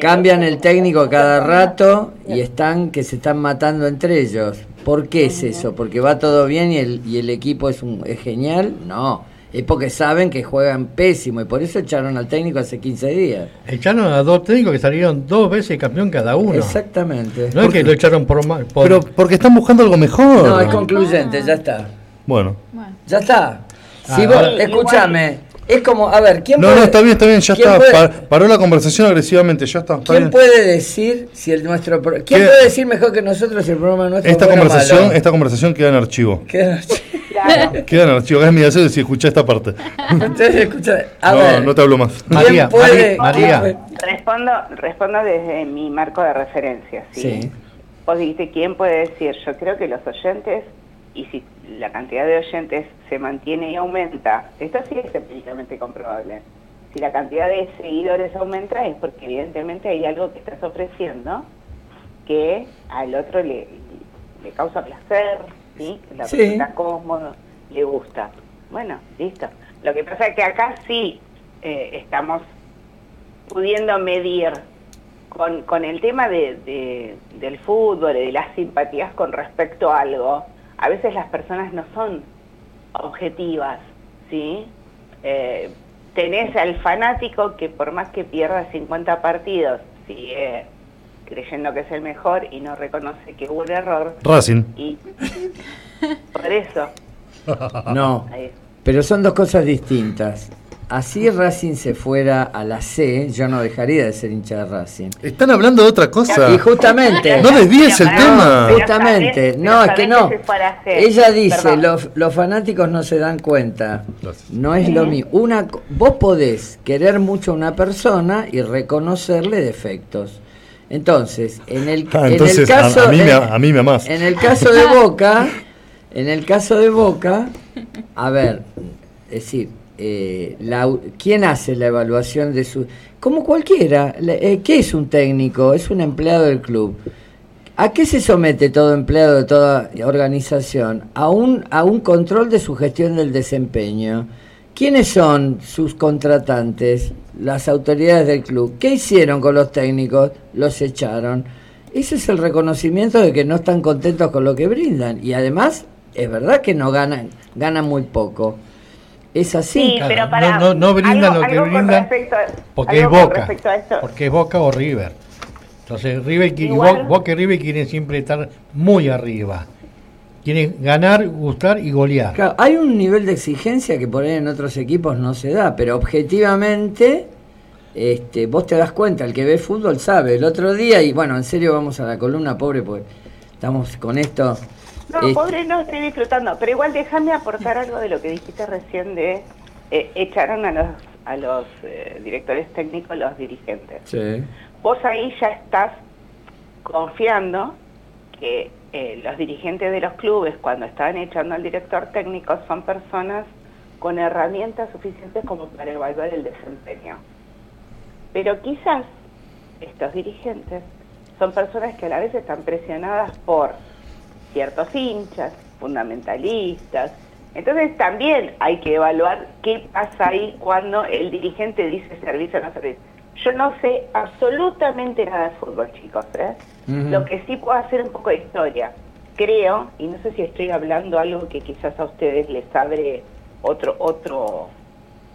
Cambian el técnico cada rato y están que se están matando entre ellos. ¿Por qué es eso? ¿Porque va todo bien y el, y el equipo es, un, es genial? No, es porque saben que juegan pésimo y por eso echaron al técnico hace 15 días. Echaron a dos técnicos que salieron dos veces campeón cada uno. Exactamente. No es que lo echaron por mal. por- Pero porque están buscando algo mejor. No, es concluyente, ya está. Bueno. Bueno. Ya está. Si Ah, vos, escúchame, es como, a ver, ¿quién No, puede, no, está bien, está bien, ya está. puede- paró la conversación agresivamente, ya está. está ¿Quién bien. puede decir si el nuestro ¿Quién ¿Qué? puede decir mejor que nosotros si el programa nuestro Esta conversación, malo? esta conversación queda en archivo. Queda- Claro. Queda en archivo. Acá es mi deseo si escucha esta parte. Ustedes escuchan, a no, ver, no te hablo más. ¿quién María, puede- María, Respondo, respondo desde mi marco de referencia. ¿sí? Sí. Vos dijiste, ¿quién puede decir? Yo creo que los oyentes, y si la cantidad de oyentes se mantiene y aumenta, esto sí es empíricamente comprobable. Si la cantidad de seguidores aumenta es porque evidentemente hay algo que estás ofreciendo que al otro le, le causa placer, ¿sí? La Sí. persona cómodo, le gusta. Bueno, listo. Lo que pasa es que acá sí eh, estamos pudiendo medir con, con el tema de, de- del fútbol y de las simpatías con respecto a algo, a veces las personas no son objetivas, ¿sí? Eh, tenés al fanático que por más que pierda 50 partidos, sigue creyendo que es el mejor y no reconoce que hubo un error Racing. y por eso (laughs) No, ahí- pero son dos cosas distintas. Así Racing se fuera a la C, yo no dejaría de ser hincha de Racing. Están hablando de otra cosa. Y justamente... No desvíes el tema. Justamente, no, es que no. Ella dice, los, los fanáticos no se dan cuenta. Gracias. No es lo mismo. Una, vos podés querer mucho a una persona y reconocerle defectos. Entonces, en el, Ah, en el caso, a, a mí me, a mí me amás. en el caso de (laughs) Boca, en el caso de Boca, a ver, es decir, eh, ¿quién hace la evaluación de su... Como cualquiera, eh, ¿qué es un técnico? Es un empleado del club. ¿A qué se somete todo empleado de toda organización? A un, a un control de su gestión del desempeño. ¿Quiénes son sus contratantes? Las autoridades del club. ¿Qué hicieron con los técnicos? Los echaron. Ese es el reconocimiento de que no están contentos con lo que brindan. Y además, es verdad que no ganan, ganan muy poco. Es así. Sí, Claro, pero para no, no, no brindan algo- lo que brindan porque es Boca. respecto a esto. Porque es Boca o River. Entonces, River Igual- Bo- Boca y River quieren siempre estar muy arriba. Quieren ganar, gustar y golear. Claro, hay un nivel de exigencia que por ahí en otros equipos no se da, pero objetivamente este, vos te das cuenta, el que ve fútbol sabe. El otro día, y bueno, en serio vamos a la columna, pobre, porque estamos con esto. No, pobre, no estoy disfrutando. Pero igual déjame aportar algo de lo que dijiste recién de eh, echaron a los, a los eh, directores técnicos, los dirigentes. sí. Vos ahí ya estás confiando que eh, los dirigentes de los clubes, cuando estaban echando al director técnico, son personas con herramientas suficientes como para evaluar el desempeño. Pero quizás estos dirigentes son personas que a la vez están presionadas por ciertos hinchas, fundamentalistas. Entonces también hay que evaluar qué pasa ahí cuando el dirigente dice servicio o no servicio. Yo no sé absolutamente nada de fútbol, chicos. ¿eh? Lo que sí puedo hacer un poco de historia. Creo, y no sé si estoy hablando algo que quizás a ustedes les abre otro, otro,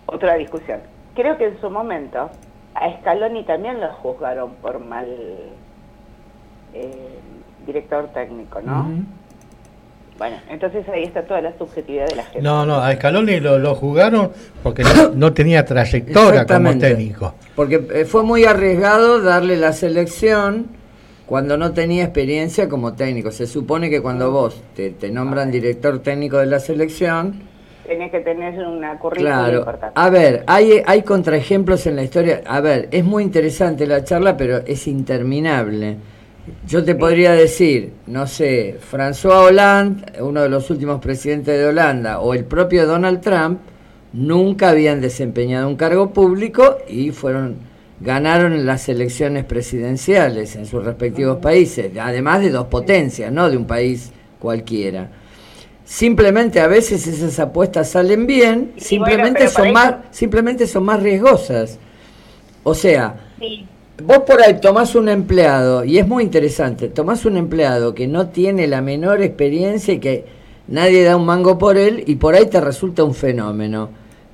otra discusión. Creo que en su momento a Scaloni también lo juzgaron por mal eh, director técnico, ¿no? Bueno, entonces ahí está toda la subjetividad de la gente. No, no, a Scaloni lo, lo jugaron porque no, no tenía trayectoria como técnico. Porque eh, fue muy arriesgado darle la selección cuando no tenía experiencia como técnico. Se supone que cuando vos te, te nombran director técnico de la selección, Tenés que tener una currícula claro. importante. A ver, hay, hay contraejemplos en la historia. A ver, es muy interesante la charla, pero es interminable. Yo te podría decir, no sé, François Hollande, uno de los últimos presidentes de Holanda, o el propio Donald Trump, nunca habían desempeñado un cargo público y fueron ganaron en las elecciones presidenciales en sus respectivos países, además de dos potencias, no de un país cualquiera. Simplemente a veces esas apuestas salen bien, simplemente bueno, son más simplemente son más riesgosas. O sea, Sí. Vos por ahí tomás un empleado, y es muy interesante, tomás un empleado que no tiene la menor experiencia y que nadie da un mango por él, y por ahí te resulta un fenómeno.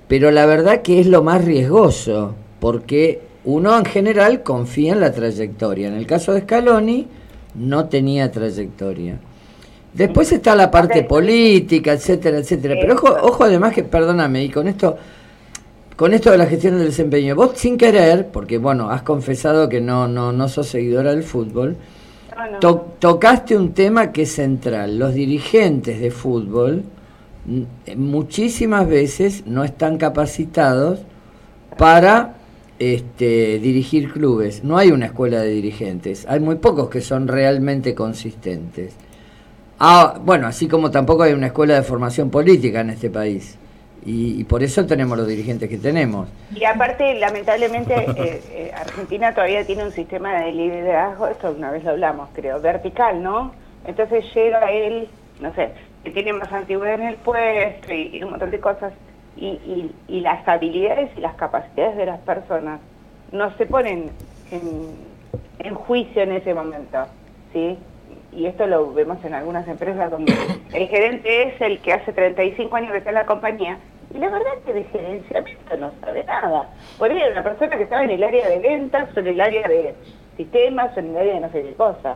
Pero la verdad que es lo más riesgoso, porque uno en general confía en la trayectoria. En el caso de Scaloni, no tenía trayectoria. Después está la parte política, etcétera, etcétera. Pero ojo, ojo además que, perdóname, y con esto con esto de la gestión del desempeño, vos sin querer, porque bueno, has confesado que no, no, no sos seguidora del fútbol, No, no. to- tocaste un tema que es central. Los dirigentes de fútbol muchísimas veces no están capacitados para este, dirigir clubes. No hay una escuela de dirigentes. Hay muy pocos que son realmente consistentes. Ah, bueno, así como tampoco hay una escuela de formación política en este país. Y, y por eso tenemos los dirigentes que tenemos. Y aparte, lamentablemente, eh, eh, Argentina todavía tiene un sistema de liderazgo, esto una vez lo hablamos, creo, vertical, ¿no? Entonces llega él, no sé, que tiene más antigüedad en el puesto y, un montón de cosas, y, y, y las habilidades y las capacidades de las personas no se ponen en, en juicio en ese momento, ¿sí? Y esto lo vemos en algunas empresas donde el gerente es el que hace 35 años que está en la compañía y la verdad es que de gerenciamiento no sabe nada. Por ahí era una persona que estaba en el área de ventas o en el área de sistemas o en el área de no sé qué cosa.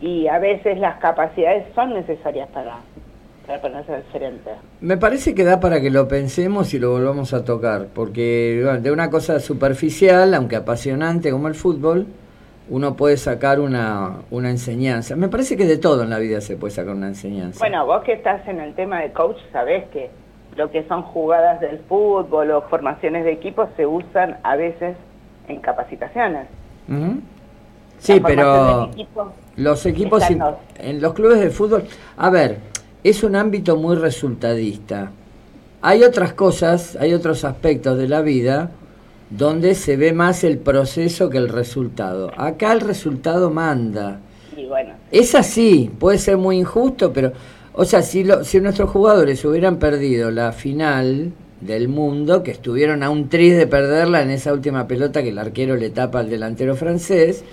Y a veces las capacidades son necesarias para, para ponerse al gerente. Me parece que da para que lo pensemos y lo volvamos a tocar, porque bueno, de una cosa superficial, aunque apasionante como el fútbol, uno puede sacar una, una enseñanza. Me parece que de todo en la vida se puede sacar una enseñanza. Bueno, vos que estás en el tema de coach, sabés que lo que son jugadas del fútbol o formaciones de equipos se usan a veces en capacitaciones. Sí, pero equipo los equipos en los clubes de fútbol, a ver, es un ámbito muy resultadista. Hay otras cosas, hay otros aspectos de la vida donde se ve más el proceso que el resultado. Acá el resultado manda. Y bueno, Es así, puede ser muy injusto, pero, o sea, si, lo- si nuestros jugadores hubieran perdido la final del mundo, que estuvieron a un tris de perderla en esa última pelota que el arquero le tapa al delantero francés,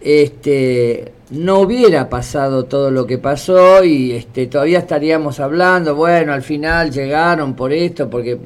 este, no hubiera pasado todo lo que pasó y este, todavía estaríamos hablando, bueno, al final llegaron por esto, porque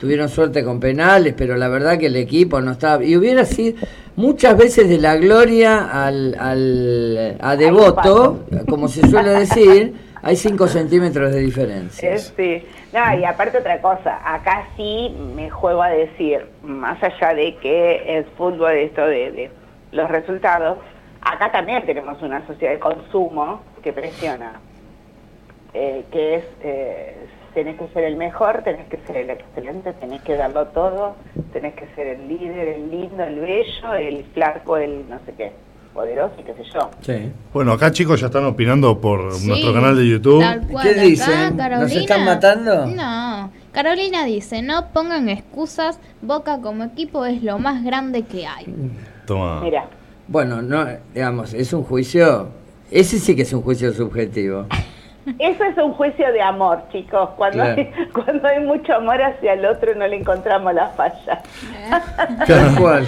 tuvieron suerte con penales, pero la verdad que el equipo no estaba... Y hubiera sido muchas veces de la gloria al, al, a devoto, como se suele decir, (laughs) hay 5 centímetros de diferencia. es, sí. No, y aparte otra cosa, acá sí me juego a decir, más allá de que es fútbol esto de, de los resultados, acá también tenemos una sociedad de consumo que presiona, eh, que es, eh, tenés que ser el mejor, tenés que ser el excelente, tenés que darlo todo, tenés que ser el líder, el lindo, el bello, el flaco, el no sé qué, poderoso y qué sé yo. Sí. Bueno, acá chicos ya están opinando por Sí, nuestro canal de YouTube. tal cual. ¿Qué dicen? ¿Nos están matando? No. Carolina dice, no pongan excusas, Boca como equipo es lo más grande que hay. Toma. Mira, Bueno, no, digamos, es un juicio, ese sí que es un juicio subjetivo. Eso es un juicio de amor, chicos. Cuando, Claro. hay, (laughs) cuando hay mucho amor hacia el otro no le encontramos la falla. Tal cual.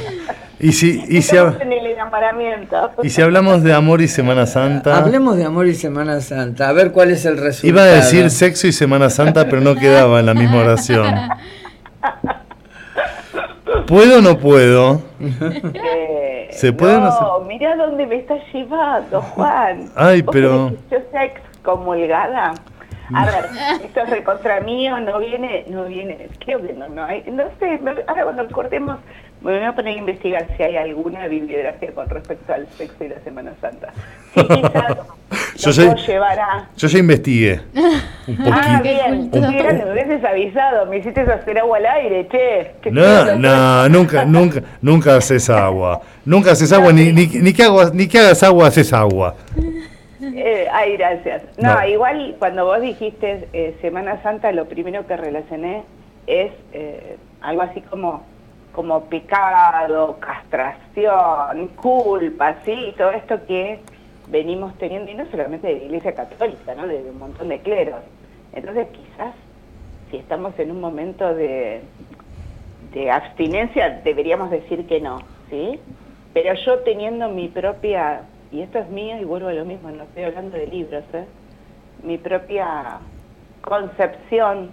Y si, y, si, Estamos hab- en el enamoramiento. y si hablamos de amor y Semana Santa. Hablemos de amor y Semana Santa, a ver cuál es el resultado. Iba a decir sexo y Semana Santa, pero no quedaba en la misma oración. ¿Puedo o no puedo? Eh, ¿Se puede o no No, mirá dónde me estás llevando, Juan. Ay, ¿Vos pero- yo sea excomulgada? A ver, esto es recontra mío, no viene, no viene, creo que no, no hay, no sé, ahora cuando cortemos me voy a poner a investigar si hay alguna bibliografía con respecto al sexo y la Semana Santa. Sí, (laughs) quizás Yo sé- a... Yo ya investigué. Un Ah, poquito. bien, cultura. mira, me hubieses avisado, me hiciste hacer agua al aire, che. que No, no, nunca, nunca, nunca haces agua. Nunca haces agua, ni, ni, ni que agua, ni que hagas agua, haces agua. (laughs) Eh, ay, gracias. No, No. igual cuando vos dijiste eh, Semana Santa, lo primero que relacioné es eh, algo así como, como pecado, castración, culpa, ¿sí? Todo esto que venimos teniendo, y no solamente de la Iglesia Católica, ¿no? De, de un montón de cleros. Entonces, quizás, si estamos en un momento de, de abstinencia, deberíamos decir que no, ¿sí? Pero yo teniendo mi propia, y esto es mío y vuelvo a lo mismo, no estoy hablando de libros, ¿eh? mi propia concepción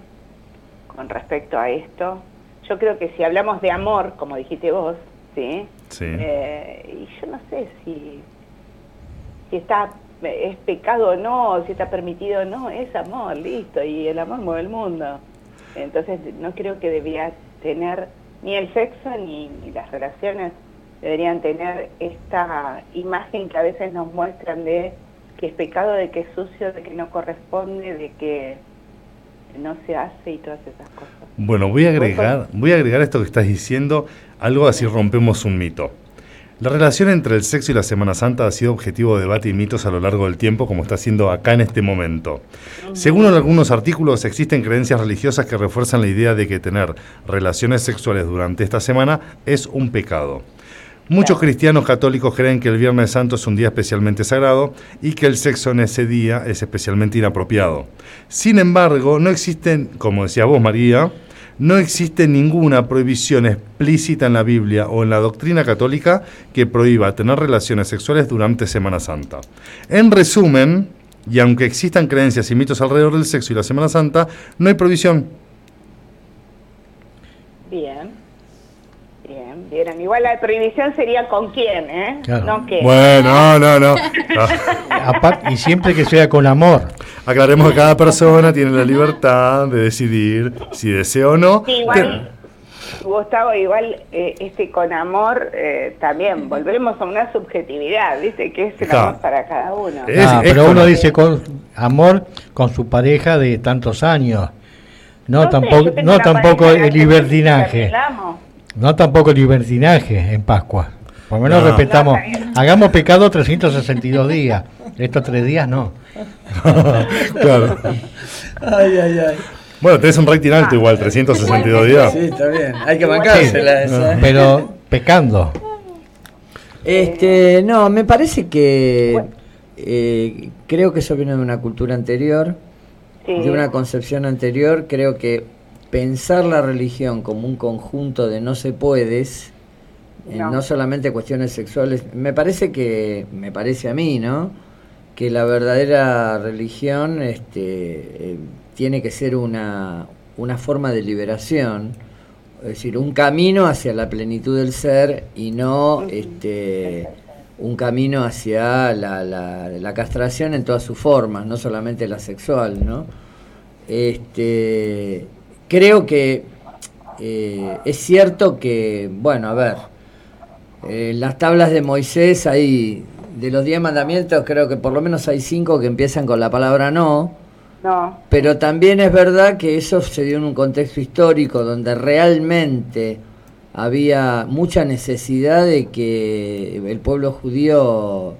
con respecto a esto, yo creo que si hablamos de amor, como dijiste vos, ¿sí? Sí. Eh, y yo no sé si, si está es pecado o no, si está permitido o no, es amor, listo, y el amor mueve el mundo. Entonces no creo que debía tener ni el sexo ni, ni las relaciones deberían tener esta imagen que a veces nos muestran de que es pecado, de que es sucio, de que no corresponde, de que no se hace y todas esas cosas. Bueno, voy a agregar, voy a agregar esto que estás diciendo, algo así rompemos un mito. La relación entre el sexo y la Semana Santa ha sido objetivo de debate y mitos a lo largo del tiempo, como está haciendo acá en este momento. Según algunos artículos, existen creencias religiosas que refuerzan la idea de que tener relaciones sexuales durante esta semana es un pecado. Muchos cristianos católicos creen que el Viernes Santo es un día especialmente sagrado y que el sexo en ese día es especialmente inapropiado. Sin embargo, no existen, como decía vos María, no existe ninguna prohibición explícita en la Biblia o en la doctrina católica que prohíba tener relaciones sexuales durante Semana Santa. En resumen, y aunque existan creencias y mitos alrededor del sexo y la Semana Santa, no hay prohibición. Bien. Igual la prohibición sería con quién, ¿eh? Claro. No que. Bueno, no, no. (laughs) y siempre que sea con amor. Aclaremos que cada persona tiene la libertad de decidir si desea o no. Sí, igual, Gustavo, igual eh, este con amor eh, también volvemos a una subjetividad, ¿viste? Que es el Claro. amor para cada uno. Es- Ah, es pero uno dice con amor con su pareja de tantos años. No, sé, tampoco, tengo no tampoco el libertinaje. No tampoco el libertinaje en Pascua. Por lo menos No. respetamos. Hagamos pecado 362 días. Estos tres días no. (laughs) claro. Ay, ay, ay. Bueno, tenés un rating alto igual, 362 días. Sí, está bien. Hay que bancársela esa. Pero pecando. Este, no, me parece que eh, creo que eso viene de una cultura anterior, Sí. de una concepción anterior. Creo que pensar la religión como un conjunto de no se puedes, eh, No. no. solamente cuestiones sexuales, me parece que, me parece a mí, ¿no? Que la verdadera religión este, eh, tiene que ser una, una forma de liberación, es decir, un camino hacia la plenitud del ser y no este, un camino hacia la, la- la castración en todas sus formas, no solamente la sexual, ¿no? Este, creo que eh, es cierto que, bueno, a ver, en las tablas de Moisés hay, de los diez mandamientos, creo que por lo menos hay cinco que empiezan con la palabra no. No, Pero también es verdad que eso se dio en un contexto histórico donde realmente había mucha necesidad de que el pueblo judío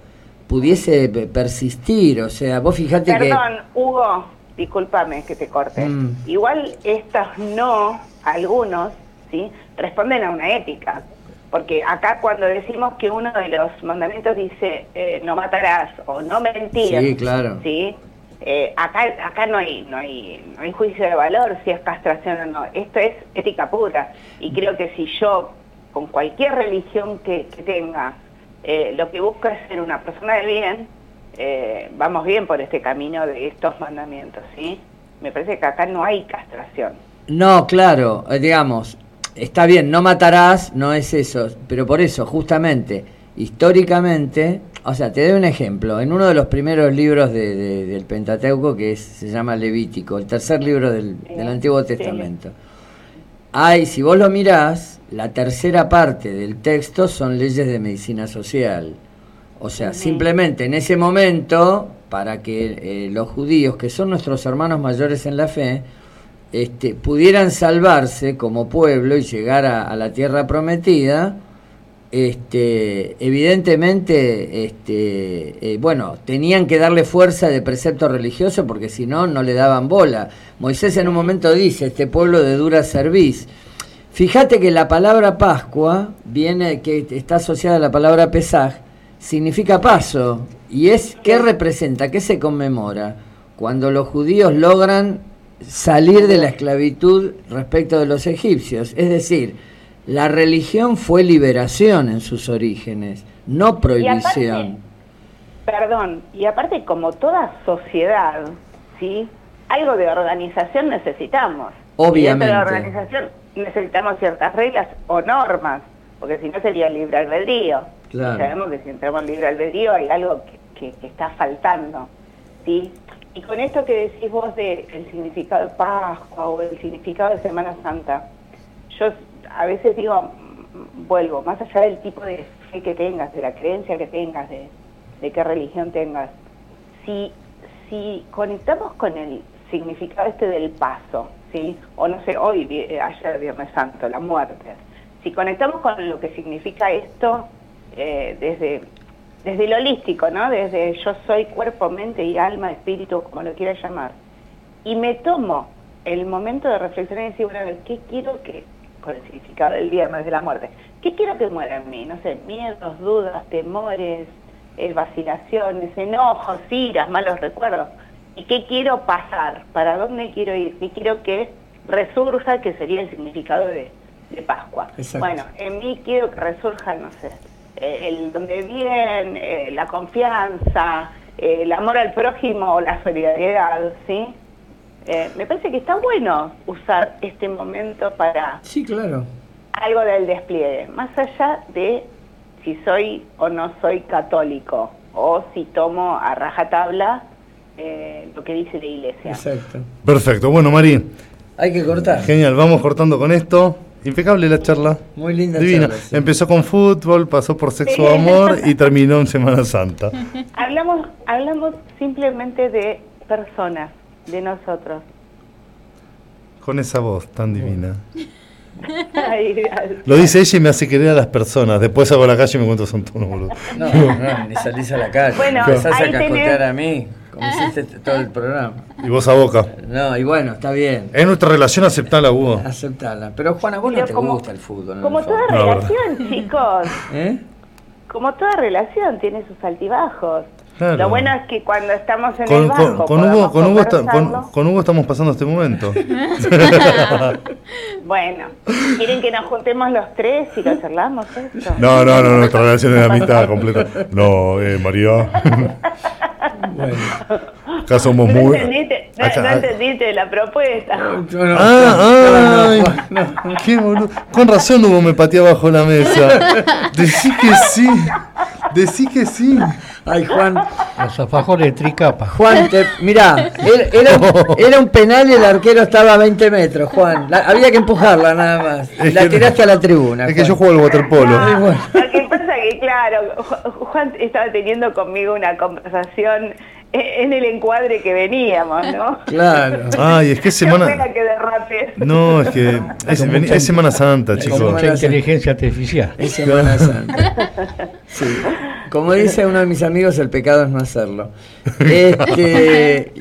pudiese pe- persistir. O sea, vos fijate que... perdón, Hugo, discúlpame que te corte. Mm. Igual estos no, algunos, ¿sí? Responden a una ética. Porque acá cuando decimos que uno de los mandamientos dice eh, no matarás o no mentir, Sí, claro. ¿sí? Eh, acá acá no hay no hay no hay juicio de valor si es castración o no esto es ética pura y creo que si yo con cualquier religión que, que tenga, eh, lo que busca es ser una persona de bien, eh, vamos bien por este camino de estos mandamientos, ¿sí? Me parece que acá no hay castración. No, claro, eh, digamos, está bien, no matarás, no es eso, pero por eso, justamente, históricamente, o sea, te doy un ejemplo, en uno de los primeros libros de- de- del Pentateuco, que es- se llama Levítico, el tercer libro del, Sí, del Antiguo sí. Testamento, hay, si vos lo mirás, la tercera parte del texto son leyes de medicina social. O sea, simplemente en ese momento, para que eh, los judíos, que son nuestros hermanos mayores en la fe, este, pudieran salvarse como pueblo y llegar a, a la tierra prometida, este, evidentemente, este, eh, bueno, tenían que darle fuerza de precepto religioso porque si no, no le daban bola. Moisés en un momento dice, este pueblo de dura cerviz. Fíjate que la palabra Pascua viene, que está asociada a la palabra Pesaj, significa paso. ¿Y es qué representa? ¿Qué se conmemora? Cuando los judíos logran salir de la esclavitud respecto de los egipcios. Es decir, la religión fue liberación en sus orígenes, no Y aparte, prohibición. perdón, y aparte como toda sociedad, ¿sí? Algo de organización necesitamos. Obviamente. Y de la organización necesitamos ciertas reglas o normas, porque si no sería libre albedrío. Sabemos que si entramos en libre albedrío hay algo que, está faltando, ¿sí? Y con esto que decís vos del significado de Pascua o el significado de Semana Santa, yo a veces digo, mm, vuelvo, más allá del tipo de fe que tengas, de la creencia que tengas, de, de qué religión tengas, si, si conectamos con el significado este del paso, ¿sí? o no sé, hoy, eh, ayer Viernes Santo, la muerte, si conectamos con lo que significa esto eh, desde, desde lo holístico, ¿no? desde yo soy cuerpo, mente y alma, espíritu, como lo quieras llamar, y me tomo el momento de reflexionar y decir, bueno, a ver, ¿qué quiero que, con el significado del viernes de la muerte, qué quiero que muera en mí? No sé, miedos, dudas, temores, eh, vacilaciones, enojos, iras, malos recuerdos. ¿Y qué quiero pasar? ¿Para dónde quiero ir? ¿Qué quiero que resurja, que sería el significado de, de Pascua? Exacto. Bueno, en mí quiero que resurja, no sé, el donde bien, eh, la confianza, eh, el amor al prójimo o la solidaridad, ¿sí? Eh, me parece que está bueno usar este momento para Sí, claro. algo del despliegue, más allá de si soy o no soy católico o si tomo a rajatabla eh, lo que dice la iglesia. Exacto. Perfecto. Bueno, Mari, Hay que cortar. genial. Vamos cortando con esto. Impecable la charla. Muy linda Divina. charla, sí. Empezó con fútbol, pasó por sexo Sí. amor y terminó en Semana Santa. (laughs) Hablamos, hablamos simplemente de personas, de nosotros. Con esa voz tan divina. (laughs) Lo dice ella y me hace querer a las personas. Después hago la calle y me encuentro son todos boludo. No, no, ni salís a la calle. Bueno, Empezás a ahí cascotear tenés- a mí, como hiciste (laughs) todo el programa. Y vos a boca. No, y bueno, está bien. Es nuestra relación aceptala, Hugo. Aceptala. Pero Juana, vos no Pero te como- gusta el fútbol. en Como el toda. No, relación, (laughs) chicos. ¿Eh? Como toda relación tiene sus altibajos. Claro. Lo bueno es que cuando estamos en el Con, bajo con, con Hugo, con, Hugo está- con- Hugo estamos pasando este momento. (laughs) Bueno, ¿quieren que nos juntemos los tres y lo charlamos esto? No, no, no, nuestra relación es de amistad completa. No, eh, María. Bueno. (laughs) Acá somos No muy. entendiste, no, acá- no entendiste la propuesta. No- Ah, ay, no, no, no. qué boludo. Con razón Hugo me pateó bajo la mesa. Decí que sí. Decí que sí. Ay, Juan. Los alfajores de tricapa. Juan, te, mirá, era, era un, (laughs) era un penal y el arquero estaba a 20 metros, Juan. La- había que empujarla nada más. Es la tiraste a la tribuna. Es que yo Juan. juego al waterpolo. Ay, bueno. Que, claro, Ju- Juan estaba teniendo conmigo una conversación e- en el encuadre que veníamos, ¿no? (laughs) Claro. Ay, es que es semana. que derrape. No, es que es, Con vení- mucha- es Semana Santa, Con chicos. mucha inteligencia artificial. Es Semana Santa. Sí. Como dice uno de mis amigos, el pecado es no hacerlo. Este,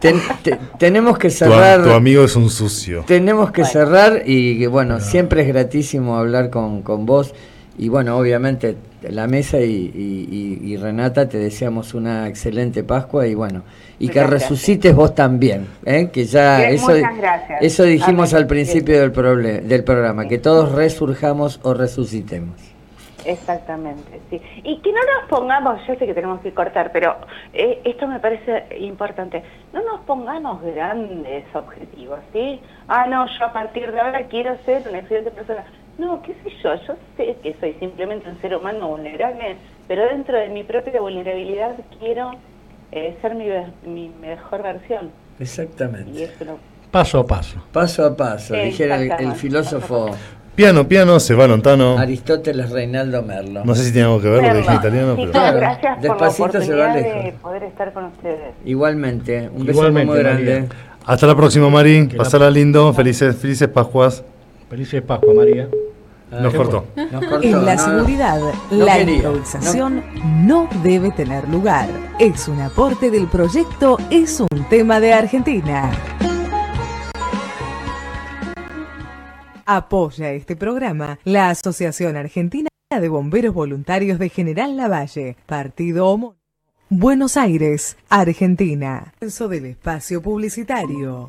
ten- te- tenemos que cerrar. tu amigo es un sucio. Tenemos que cerrar y que, bueno, siempre es gratísimo hablar con, con vos Y bueno, obviamente la mesa y, y- y- y Renata te deseamos una excelente Pascua y bueno, y que gracias. resucites vos también, ¿eh? que ya Bien, eso, eso dijimos Amén. al principio del, proble- del programa, que todos resurjamos o resucitemos. Exactamente, sí. Y que no nos pongamos, yo sé que tenemos que cortar, pero eh, esto me parece importante, no nos pongamos grandes objetivos, ¿sí? Ah, no, yo a partir de ahora quiero ser una excelente persona. No, qué sé yo, yo sé que soy simplemente un ser humano vulnerable, pero dentro de mi propia vulnerabilidad quiero eh, ser mi, mi mejor versión. Y Exactamente. eso no... Paso a paso. Paso a paso, dijera el, filósofo Piano, piano, se va Lontano. Aristóteles Reinaldo Merlo. No sé si tiene algo que ver lo que dije italiano, pero. Claro, gracias por la se va de poder estar con ustedes. Igualmente, un beso Igualmente, muy grande. María. Hasta la próxima, Mari. Pasala lindo. Felices, felices Pascuas. Felices Pascua, María. Nos cortó. Nos cortó, En la seguridad, no la quería, improvisación no. debe tener lugar. Es un aporte del proyecto Es un tema de Argentina. Apoya este programa la Asociación Argentina de Bomberos Voluntarios de General Lavalle, Partido Homo. Buenos Aires, Argentina. Del espacio publicitario.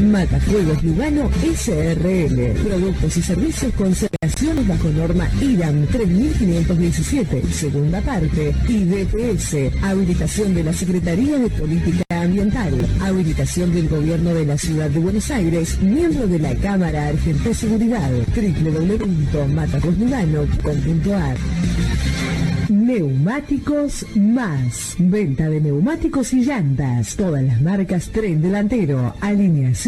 Matafuegos Lugano SRL. Productos y servicios con certificaciones bajo norma IRAM 3517, segunda parte. Y DPS. Habilitación de la Secretaría de Política Ambiental. Habilitación del Gobierno de la Ciudad de Buenos Aires. Miembro de la Cámara Argentina de Seguridad. www.matacoslugano.com.ar Neumáticos Más. Venta de neumáticos y llantas. Todas las marcas tren delantero, alineación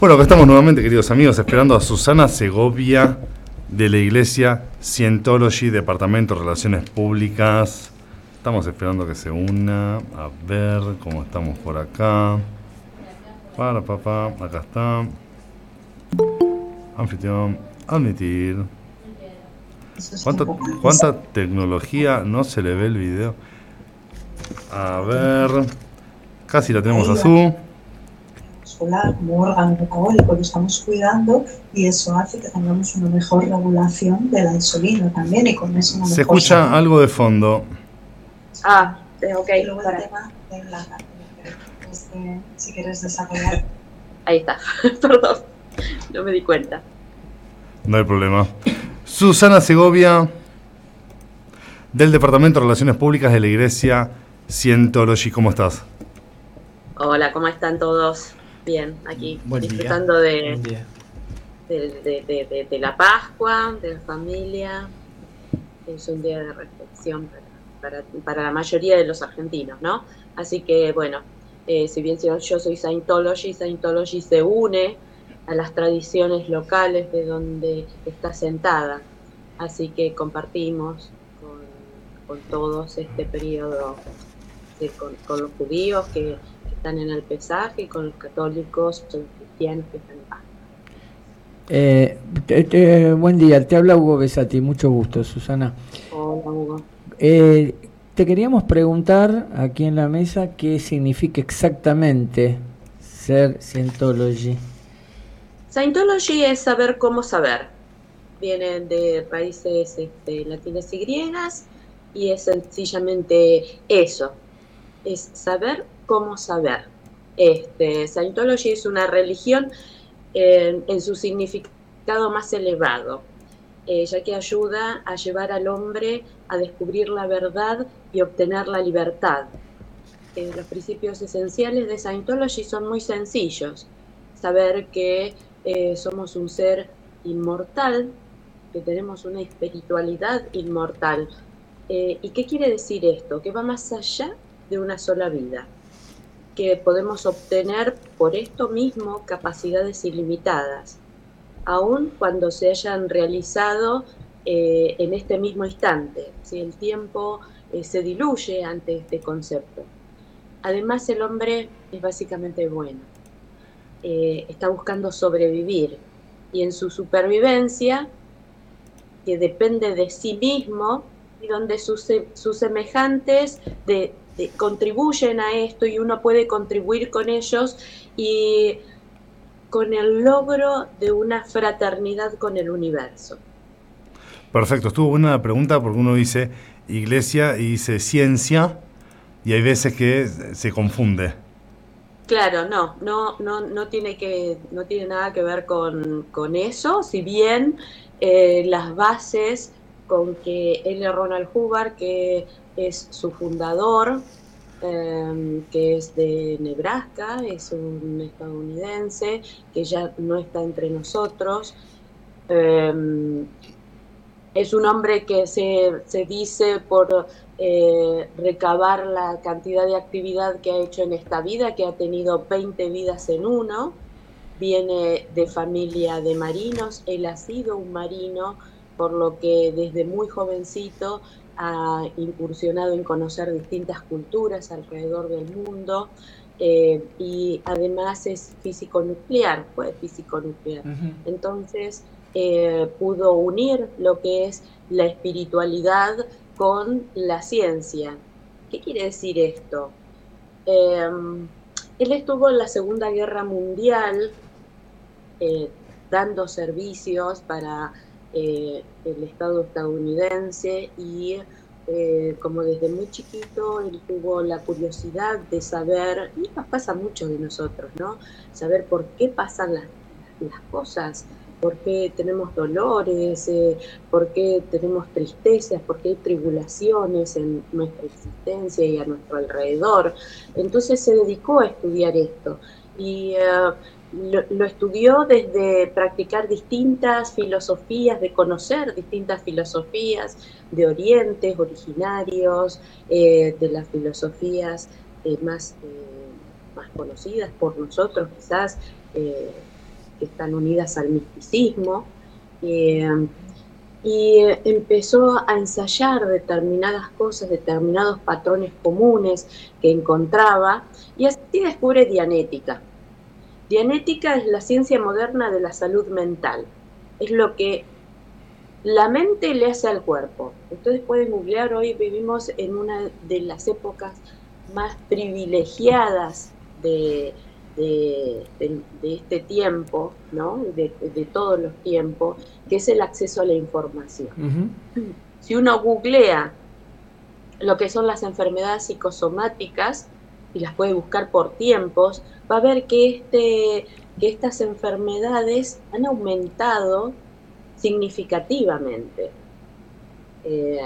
Bueno, acá estamos nuevamente, queridos amigos, esperando a Susana Segovia de la Iglesia Scientology, Departamento de Relaciones Públicas. Estamos esperando que se una. A ver cómo estamos por acá. Para, papá, acá está. Anfitrión, admitir. ¿Cuánta, ¿Cuánta tecnología no se le ve el video? A ver. Casi la tenemos a su. muscular como órgano metabólico lo estamos cuidando y eso hace que tengamos una mejor regulación de la insulina también y con eso una Se mejor escucha salud. algo de fondo. Ah, eh, ok. Y luego el para- tema de la este, si quieres desarrollar Ahí está. (laughs) Perdón. No me di cuenta. No hay problema. Susana Segovia, del Departamento de Relaciones Públicas de la Iglesia Scientology. ¿Cómo estás? Hola, ¿cómo están todos? Bien, aquí Buen disfrutando de, de, de- de- de- de la Pascua, de la familia. Es un día de reflexión para, para, para la mayoría de los argentinos, ¿no? Así que, bueno, eh, si bien yo, yo soy Scientology, Scientology se une a las tradiciones locales de donde está sentada. Así que compartimos con, con todos este periodo, con, con los judíos que están en el pesaje y con los católicos, los cristianos que están en paz. Eh, te- te- buen día, te habla Hugo Besati, mucho gusto, Susana. Hola, Hugo. Eh, te queríamos preguntar aquí en la mesa qué significa exactamente ser Scientology. Scientology es saber cómo saber. Viene de raíces este, latinas y griegas y es sencillamente eso. Es saber cómo saber. Este, Scientology es una religión eh, en su significado más elevado, eh, ya que ayuda a llevar al hombre a descubrir la verdad y obtener la libertad. Eh, los principios esenciales de Scientology son muy sencillos. Saber que somos un ser inmortal, que tenemos una espiritualidad inmortal. ¿Y qué quiere decir esto? Que va más allá de una sola vida, que podemos obtener por esto mismo capacidades ilimitadas, aun cuando se hayan realizado eh, en este mismo instante, si el tiempo eh, se diluye ante este concepto. Además, el hombre es básicamente bueno eh, está buscando sobrevivir y en su supervivencia, que depende de sí mismo y donde sus, sus semejantes de- de- contribuyen a esto y uno puede contribuir con ellos y con el logro de una fraternidad con el universo. Perfecto, estuvo buena la pregunta porque uno dice iglesia y dice ciencia y hay veces que se confunde. Claro, no, no, no, no tiene que, no tiene nada que ver con, con eso, si bien eh, las bases con que L. Ronald Hubbard, que es su fundador, eh, que es de Nebraska, es un estadounidense que ya no está entre nosotros. eh, es un hombre que se, se dice por eh, recabar la cantidad de actividad que ha hecho en esta vida, que ha tenido 20 vidas en uno, viene de familia de marinos, él ha sido un marino, por lo que desde muy jovencito ha incursionado en conocer distintas culturas alrededor del mundo eh, y además es físico nuclear, fue físico nuclear. Entonces eh, pudo unir lo que es la espiritualidad con la ciencia. ¿Qué quiere decir esto? Eh, él estuvo en la Segunda Guerra Mundial dando servicios para eh, el Estado estadounidense y eh, como desde muy chiquito él tuvo la curiosidad de saber, y nos pasa mucho de nosotros, ¿no? Saber por qué pasan las, las cosas, por qué tenemos dolores, eh, por qué tenemos tristezas, por qué hay tribulaciones en nuestra existencia y a nuestro alrededor. Entonces se dedicó a estudiar esto y lo, estudió desde practicar distintas filosofías, de conocer distintas filosofías de orientes originarios, eh, de las filosofías eh, más, eh, más conocidas por nosotros quizás. que están unidas al misticismo, y empezó a ensayar determinadas cosas, determinados patrones comunes que encontraba, y así descubre Dianética. Dianética es la ciencia moderna de la salud mental, es lo que la mente le hace al cuerpo. Ustedes pueden googlear, hoy vivimos en una de las épocas más privilegiadas de, de, de- de este tiempo, ¿no? de, de todos los tiempos, que es el acceso a la información. Si uno googlea lo que son las enfermedades psicosomáticas y las puede buscar por tiempos, va a ver que, este, que estas enfermedades han aumentado significativamente. Eh,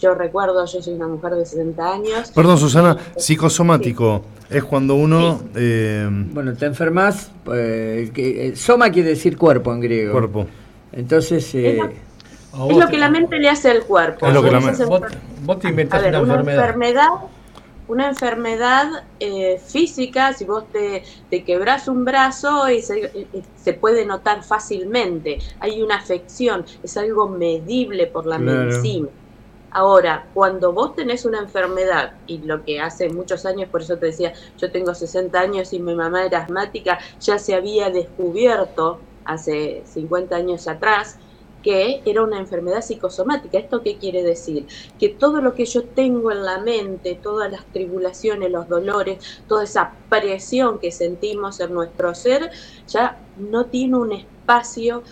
yo recuerdo, yo soy una mujer de 60 años. Perdón, Susana, psicosomático es cuando uno... eh, Bueno, te enfermas, eh, que, eh, soma quiere decir cuerpo en griego. Cuerpo. Entonces, eh, Es lo que la mente le hace al cuerpo. Es lo que la Esas mente- enfer- Vos, vos te inventás A ver, una una enfermedad. Una enfermedad eh, física, si vos te, te quebrás un brazo, es- eh, eh, se puede notar fácilmente. Hay una afección, es algo medible por la Claro. medicina. Ahora, cuando vos tenés una enfermedad, y lo que hace muchos años, por eso te decía, yo tengo 60 años y mi mamá era asmática, ya se había descubierto hace 50 años atrás que era una enfermedad psicosomática. ¿Esto qué quiere decir? Que todo lo que yo tengo en la mente, todas las tribulaciones, los dolores, toda esa presión que sentimos en nuestro ser, ya no tiene un espacio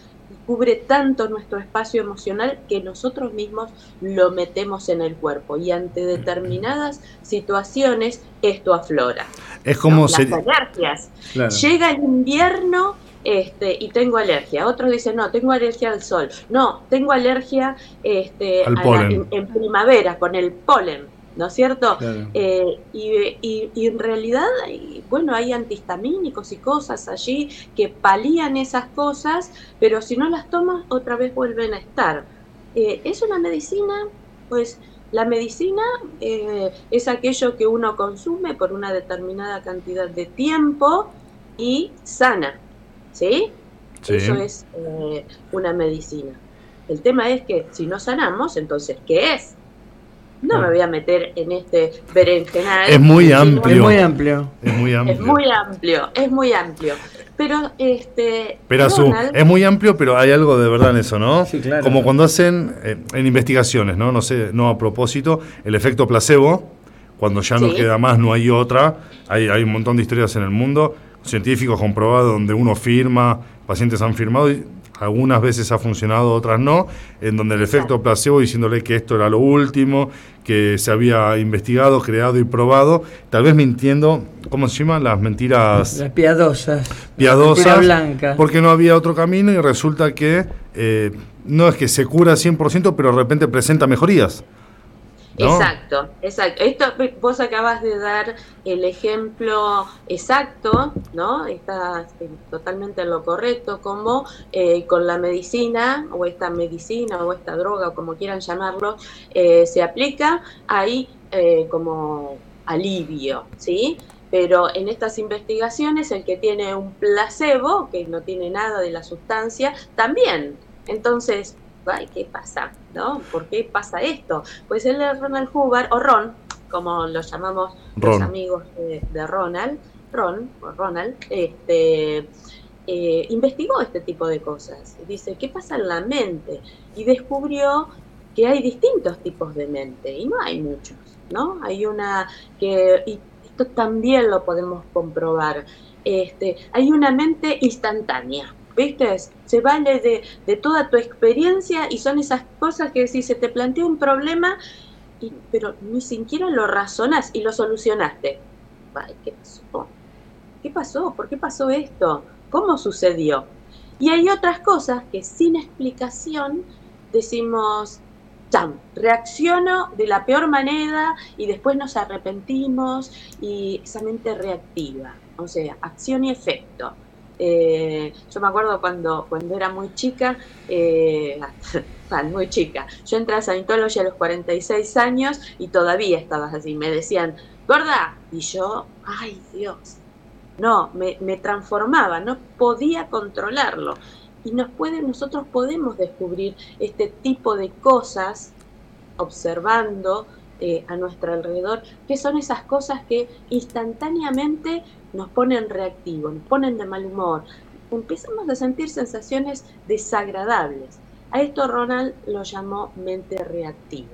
cubre tanto nuestro espacio emocional que nosotros mismos lo metemos en el cuerpo y ante determinadas situaciones esto aflora. Es como Las alergias. Claro. Llega el invierno este, y tengo alergia. Otros dicen, no, tengo alergia al sol. No, tengo alergia este, Al a la- polen. en, en primavera con el polen, ¿no es cierto? Claro. Eh, y, y- y en realidad, y, bueno, hay antihistamínicos y cosas allí que palían esas cosas, pero si no las tomas, otra vez vuelven a estar. Eh, ¿Es una medicina? Pues la medicina eh, es aquello que uno consume por una determinada cantidad de tiempo y sana, ¿sí? Sí. Eso es eh, una medicina. El tema es que si no sanamos, entonces, ¿qué es? No me voy a meter en este berenjenal. Es muy amplio. Es muy amplio. Es muy amplio. Es muy amplio, es muy amplio. Pero, este. Pero Azul, Ronald- es muy amplio, pero hay algo de verdad en eso, ¿no? Sí, claro. Como cuando hacen eh, en investigaciones, ¿no? No sé, no a propósito, el efecto placebo, cuando ya no Sí. queda más, no hay otra. Hay, hay un montón de historias en el mundo, científicos comprobados donde uno firma, pacientes han firmado y algunas veces ha funcionado, otras no, en donde el efecto placebo diciéndole que esto era lo último, que se había investigado, creado y probado, tal vez mintiendo, ¿cómo se llama? Las mentiras Las piadosas. piadosas, Mentira blanca. porque no había otro camino y resulta que eh, no es que se cura 100%, pero de repente presenta mejorías. Exacto, exacto. Esto vos acabas de dar el ejemplo exacto, ¿no? Está eh, totalmente en lo correcto, como eh, con la medicina, o esta medicina, o esta droga, o como quieran llamarlo, eh, se aplica, hay eh, como alivio, ¿sí? Pero en estas investigaciones, el que tiene un placebo, que no tiene nada de la sustancia, también. Entonces, ay, ¿qué pasa? ¿No? ¿Por qué pasa esto? Pues él es Ronald Hoover, o Ron, como lo llamamos Ron. los amigos de, de Ronald, Ron, o Ronald, este, eh, investigó este tipo de cosas. Dice, ¿qué pasa en la mente? Y descubrió que hay distintos tipos de mente, y no hay muchos, ¿no? Hay una que, y esto también lo podemos comprobar, este, hay una mente instantánea, ¿viste? Se vale de, de toda tu experiencia y son esas cosas que si se te plantea un problema, y- pero ni siquiera lo razonas y lo solucionaste. ¿qué pasó? ¿Qué pasó? ¿Por qué pasó esto? ¿Cómo sucedió? Y hay otras cosas que sin explicación decimos, cham, reacciono de la peor manera y después nos arrepentimos y esa mente reactiva, o sea, acción y efecto. Eh, yo me acuerdo cuando, cuando era muy chica, eh, (laughs) muy chica, yo entré a Scientology a los 46 años y todavía estabas así, me decían, gorda, y yo, ay Dios, no, me, me transformaba, no podía controlarlo. Y nos puede, nosotros podemos descubrir este tipo de cosas observando eh, a nuestro alrededor, que son esas cosas que instantáneamente nos ponen reactivos, nos ponen de mal humor, empezamos a sentir sensaciones desagradables. A esto Ronald lo llamó mente reactiva.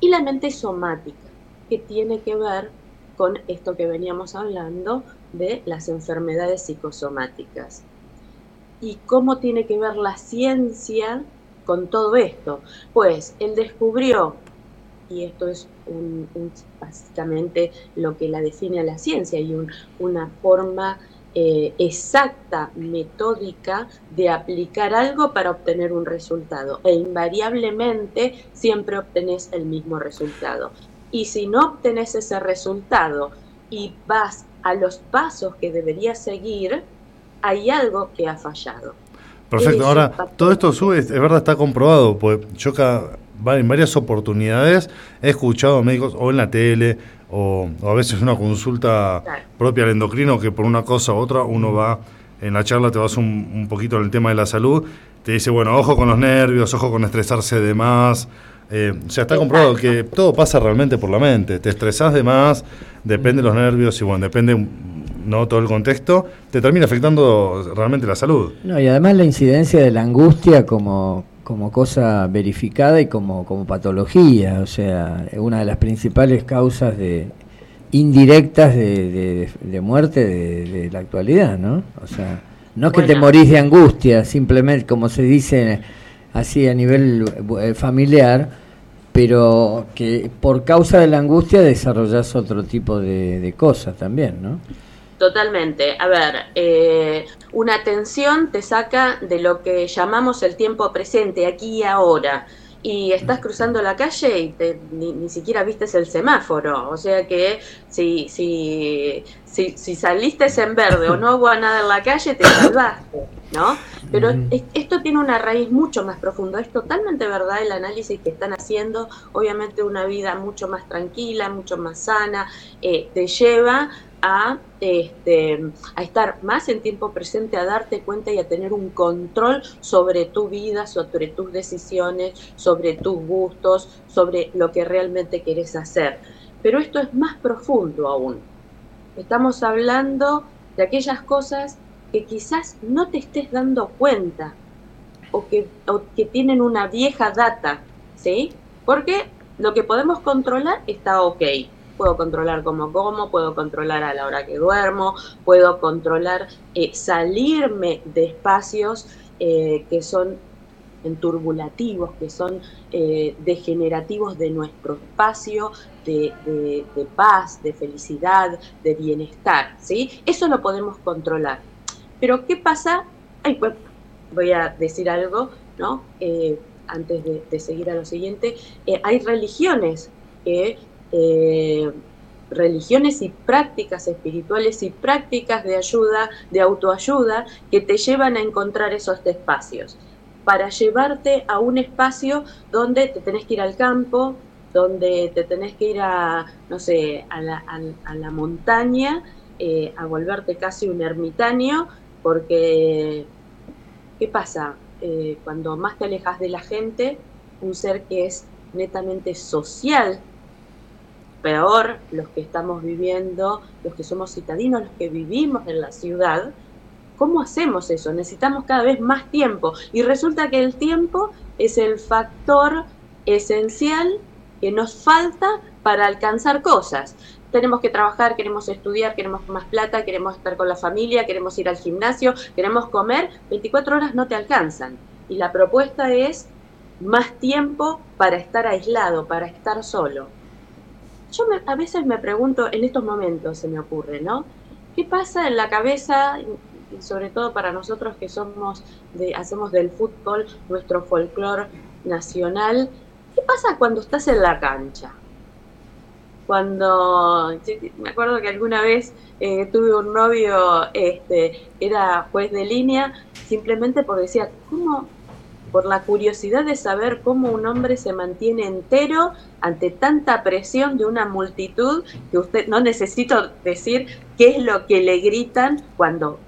Y la mente somática, que tiene que ver con esto que veníamos hablando de las enfermedades psicosomáticas. ¿Y cómo tiene que ver la ciencia con todo esto? Pues él descubrió, y esto es un- un- básicamente lo que la define a la ciencia, y un- una forma eh, exacta, metódica de aplicar algo para obtener un resultado. E invariablemente siempre obtenés el mismo resultado. Y si no obtenés ese resultado y vas a los pasos que deberías seguir, hay algo que ha fallado. Perfecto, ahora todo esto sube, es verdad, está comprobado, pues yo cada en varias oportunidades he escuchado a médicos o en la tele o, o a veces una consulta Claro. propia al endocrino que por una cosa u otra uno va, en la charla te vas un, un poquito en el tema de la salud, te dice, bueno, ojo con los nervios, ojo con estresarse de más. Eh, o sea, está comprobado que todo pasa realmente por la mente. Te estresás de más, depende de los nervios y bueno, depende no todo el contexto, te termina afectando realmente la salud. No, y además la incidencia de la angustia como, como cosa verificada y como, como patología, o sea, es una de las principales causas de indirectas de, de- de muerte de, de la actualidad, ¿no? O sea, no es que te morís de angustia, simplemente como se dice así a nivel eh, familiar, pero que por causa de la angustia desarrollas otro tipo de, de cosas también, ¿no? Totalmente. A ver, eh, una tensión te saca de lo que llamamos el tiempo presente, aquí y ahora. Y estás cruzando la calle y te- ni, ni siquiera vistes el semáforo. O sea que si, si, si, si saliste en verde o no (laughs) hubo nada en la calle, te salvaste, ¿no? Pero es- esto tiene una raíz mucho más profunda. Es totalmente verdad el análisis que están haciendo. Obviamente una vida mucho más tranquila, mucho más sana, eh, te lleva a, este, a estar más en tiempo presente, a darte cuenta y a tener un control sobre tu vida, sobre tus decisiones, sobre tus gustos, sobre lo que realmente querés hacer. Pero esto es más profundo aún. Estamos hablando de aquellas cosas que quizás no te estés dando cuenta o que, o que tienen una vieja data, ¿sí? Porque lo que podemos controlar está ok. Puedo controlar cómo como, puedo controlar a la hora que duermo, puedo controlar eh, salirme de espacios eh, que son enturbulativos, que son eh, degenerativos de nuestro espacio de, paz, de felicidad, de bienestar, ¿sí? Eso lo podemos controlar. Pero ¿qué pasa? Ay, pues, voy a decir algo, ¿no? Antes de, seguir a lo siguiente, hay religiones que eh, religiones y prácticas espirituales y prácticas de ayuda, de autoayuda, que te llevan a encontrar esos espacios, para llevarte a un espacio donde te tenés que ir al campo, donde te tenés que ir a, no sé, a la, montaña, eh, a volverte casi un ermitaño, porque, ¿qué pasa? Eh, cuando más te alejas de la gente, un ser que es netamente social, peor los que estamos viviendo, los que somos citadinos, los que vivimos en la ciudad, ¿cómo hacemos eso? Necesitamos cada vez más tiempo. Y resulta que el tiempo es el factor esencial que nos falta para alcanzar cosas. Tenemos que trabajar, queremos estudiar, queremos más plata, queremos estar con la familia, queremos ir al gimnasio, queremos comer, 24 horas no te alcanzan. Y la propuesta es más tiempo para estar aislado, para estar solo. Yo me- a veces me pregunto, en estos momentos se me ocurre, ¿no? ¿Qué pasa en la cabeza, y sobre todo para nosotros que somos de, hacemos del fútbol nuestro folclore nacional? ¿Qué pasa cuando estás en la cancha? Cuando me acuerdo que alguna vez eh, tuve un novio, este, era juez de línea, simplemente porque decía, ¿cómo? Por la curiosidad de saber cómo un hombre se mantiene entero ante tanta presión de una multitud que usted no necesito decir qué es lo que le gritan cuando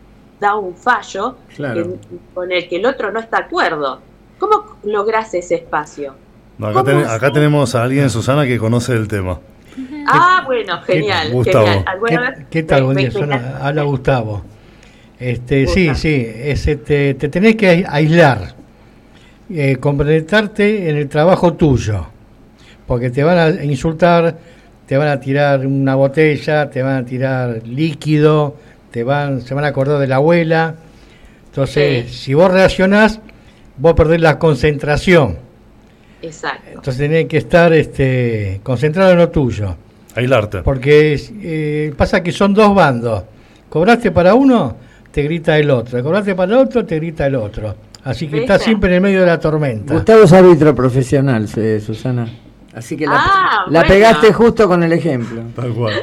da un fallo Claro. en- con el que el otro no está de acuerdo. ¿Cómo lográs ese espacio? No, acá, tenemos a alguien, Susana, que conoce el tema. (laughs) Ah, bueno, genial, Gustavo. genial. ¿Alguna vez? ¿Qué, qué tal? Buen día. Habla Gustavo. Este, sí, Gustavo. sí, es, este, te tenés que ai- aislar, eh, complementarte en el trabajo tuyo, porque te van a insultar, te van a tirar una botella, te van a tirar líquido, te van, se van a acordar de la abuela. Entonces, Sí. si vos reaccionás, vos perdés la concentración. Exacto. Entonces tenés que estar este, concentrado en lo tuyo. Aislarte. Porque eh, pasa que son dos bandos. Cobraste para uno, te grita el otro. Cobraste para el otro, te grita el otro. Así que ¿Viste? siempre en el medio de la tormenta. Gustavo es árbitro profesional, eh, Susana. Así que la, Ah, la bueno. pegaste justo con el ejemplo. Tal cual.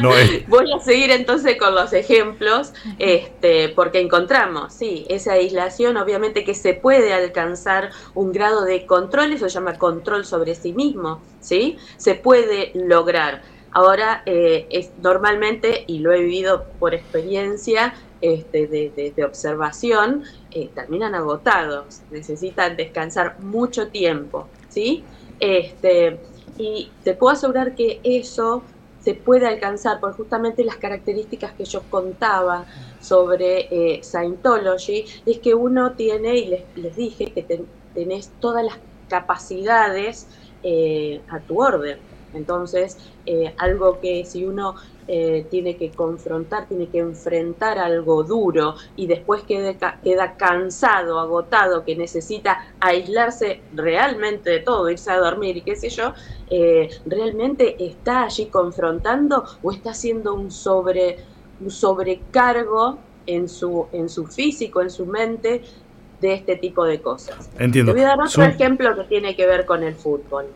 No es. (laughs) Voy a seguir entonces con los ejemplos, este, porque encontramos, sí, esa aislación, obviamente que se puede alcanzar un grado de control, eso se llama control sobre sí mismo, ¿sí? Se puede lograr. Ahora, eh, es normalmente, y lo he vivido por experiencia este, de, de- observación, eh, terminan agotados, necesitan descansar mucho tiempo, ¿sí? Este, y te puedo asegurar que eso se puede alcanzar por justamente las características que yo contaba sobre eh, Scientology, es que uno tiene, y les, les dije, que ten- tenés todas las capacidades eh, a tu orden. Entonces, eh, algo que si uno eh, tiene que confrontar, tiene que enfrentar algo duro y después quede ca- queda cansado, agotado, que necesita aislarse realmente de todo, irse a dormir y qué sé yo, eh, realmente está allí confrontando o está haciendo un sobre un sobrecargo en su en su físico, en su mente de este tipo de cosas. Entiendo. Te voy a dar otro Su- ejemplo que tiene que ver con el fútbol.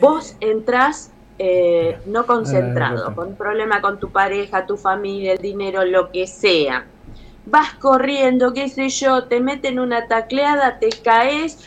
Vos entrás eh, no concentrado, con un problema con tu pareja, tu familia, el dinero, lo que sea. Vas corriendo, qué sé yo, te meten una tacleada, te caes,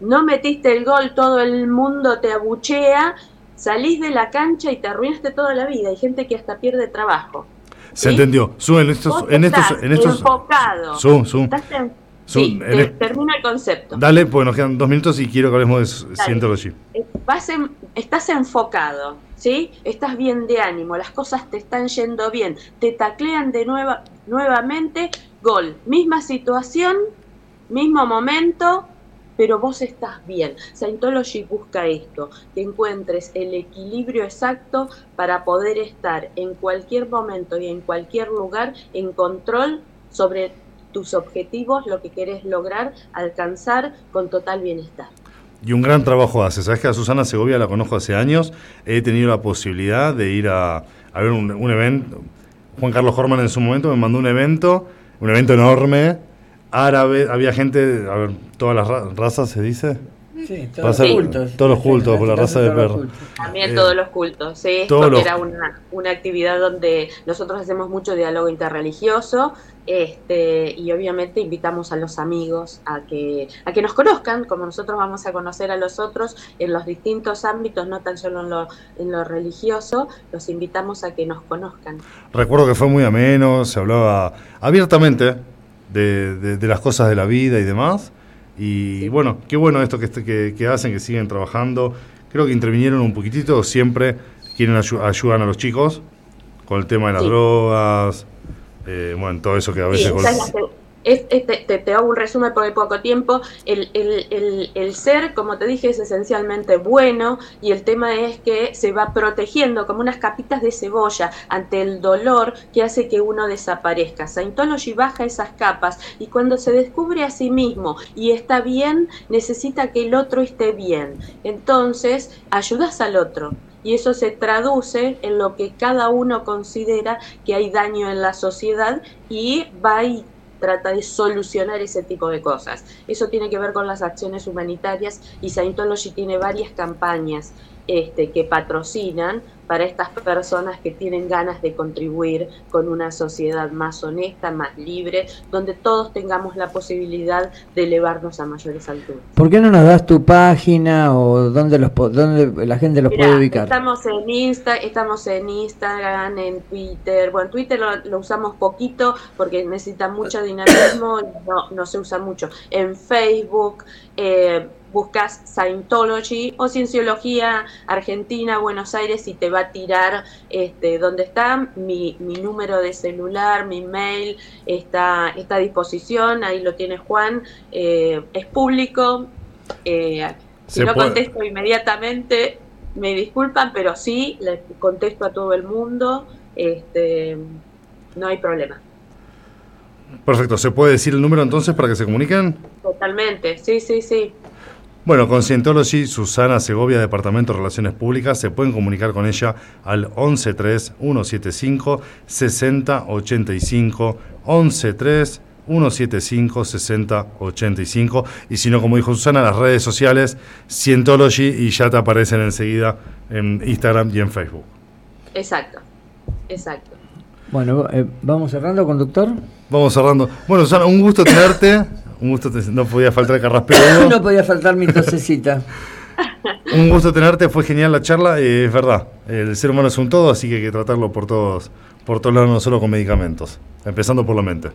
no metiste el gol, todo el mundo te abuchea, salís de la cancha y te arruinaste toda la vida. Hay gente que hasta pierde trabajo. Se entendió. Su, en estos, en estos, estás en estos. enfocado. Estás en- sí, te- termina el concepto. Dale, porque nos quedan dos minutos y quiero que hablemos de. Scientology. Eh, vas en- estás enfocado, ¿sí? Estás bien de ánimo, las cosas te están yendo bien, te taclean de nueva, nuevamente, gol, misma situación, mismo momento, pero vos estás bien. Scientology busca esto, que encuentres el equilibrio exacto para poder estar en cualquier momento y en cualquier lugar en control sobre tus objetivos, lo que querés lograr, alcanzar con total bienestar. Y un gran trabajo hace. Sabes que a Susana Segovia la conozco hace años. He tenido la posibilidad de ir a, ver un, un evento. Juan Carlos Horman en su momento me mandó un evento, un evento enorme, árabe. Había gente, a ver, todas las ra- razas se dice. Sí, todos los cultos. Todos los cultos, por la raza de perro. También Eh, todos los cultos, sí, todos porque los- era una, una actividad donde nosotros hacemos mucho diálogo interreligioso este, y obviamente invitamos a los amigos a que, a que nos conozcan, como nosotros vamos a conocer a los otros en los distintos ámbitos, no tan solo en lo, en lo religioso, los invitamos a que nos conozcan. Recuerdo que fue muy ameno, se hablaba abiertamente de, de- de las cosas de la vida y demás. Y bueno, qué bueno esto que, que, que hacen, que siguen trabajando. Creo que intervinieron un poquitito, siempre quieren ayu- ayudan a los chicos con el tema de las Sí. drogas, eh, bueno, todo eso que a Sí, veces... con- te, te- hago un resumen porque hay poco tiempo. El, el- el- el ser, como te dije, es esencialmente bueno y el tema es que se va protegiendo como unas capitas de cebolla ante el dolor que hace que uno desaparezca. Scientology baja esas capas y cuando se descubre a sí mismo y está bien, necesita que el otro esté bien. Entonces, ayudas al otro. Y eso se traduce en lo que cada uno considera que hay daño en la sociedad y va y trata de solucionar ese tipo de cosas. Eso tiene que ver con las acciones humanitarias y Scientology tiene varias campañas este, que patrocinan para estas personas que tienen ganas de contribuir con una sociedad más honesta, más libre, donde todos tengamos la posibilidad de elevarnos a mayores alturas. ¿Por qué no nos das tu página o dónde, los, dónde la gente los Mirá, puede ubicar? Estamos en Insta, estamos en Instagram, en Twitter. Bueno, Twitter lo, lo usamos poquito porque necesita mucho dinamismo y no, no se usa mucho. En Facebook eh, buscas Scientology o Cienciología Argentina, Buenos Aires y te va a tirar este, dónde está mi, mi número de celular, mi mail, está, está a disposición, ahí lo tiene Juan, eh, es público. eh, si Se no puede- contesto inmediatamente, me disculpan, pero sí, le contesto a todo el mundo, este, no hay problema. Perfecto, ¿se puede decir el número entonces para que se comuniquen? Totalmente, sí, sí, sí. Bueno, con Scientology, Susana Segovia, Departamento de Relaciones Públicas, se pueden comunicar con ella al 113-175-6085, 113-175-6085, y si no, como dijo Susana, las redes sociales, Scientology, y ya te aparecen enseguida en Instagram y en Facebook. Exacto. Exacto. Bueno, eh, vamos cerrando, conductor. Vamos cerrando. Bueno, Susana, un gusto tenerte. Un gusto, te- no podía faltar el carraspero. no (laughs) podía faltar mi tosecita. (laughs) Un gusto tenerte, fue genial la charla. eh, es verdad, el ser humano es un todo, así que hay que tratarlo por todos, por todos lados, no solo con medicamentos. Empezando por la mente.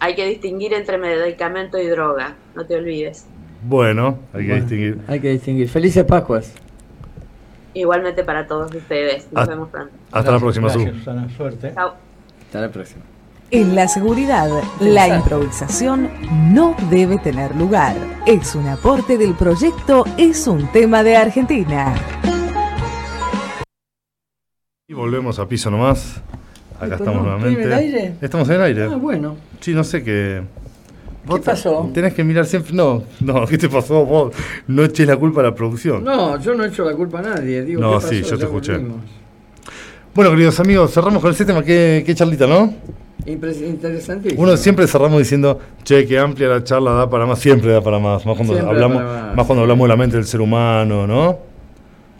Hay que distinguir entre medicamento y droga, no te olvides. Bueno, hay que Bueno, distinguir. Hay que distinguir. Felices Pascuas. Igualmente para todos ustedes. Nos Ah. vemos pronto. Hasta la próxima. Gracias, Susana. Suerte. Chao. Hasta la próxima. En la seguridad, la improvisación no debe tener lugar. Es un aporte del proyecto Es un tema de Argentina. Y volvemos a piso nomás. Acá estamos perdón, ¿estoy nuevamente. en el aire? Estamos en el aire. Ah, bueno. Sí, no sé qué. ¿Qué pasó? Tenés que mirar siempre. No, no, ¿qué te pasó vos? No eches la culpa a la producción. No, yo no he hecho la culpa a nadie. Digo, No, ¿qué pasó? sí, yo te Ya escuché. volvimos. Bueno, queridos amigos, cerramos con el sistema. Qué, qué charlita, ¿no? Interesantísimo. Uno siempre cerramos diciendo, che, qué amplia la charla da para más, siempre da para más, más cuando Siempre hablamos, más, más cuando hablamos de la mente del ser humano, ¿no?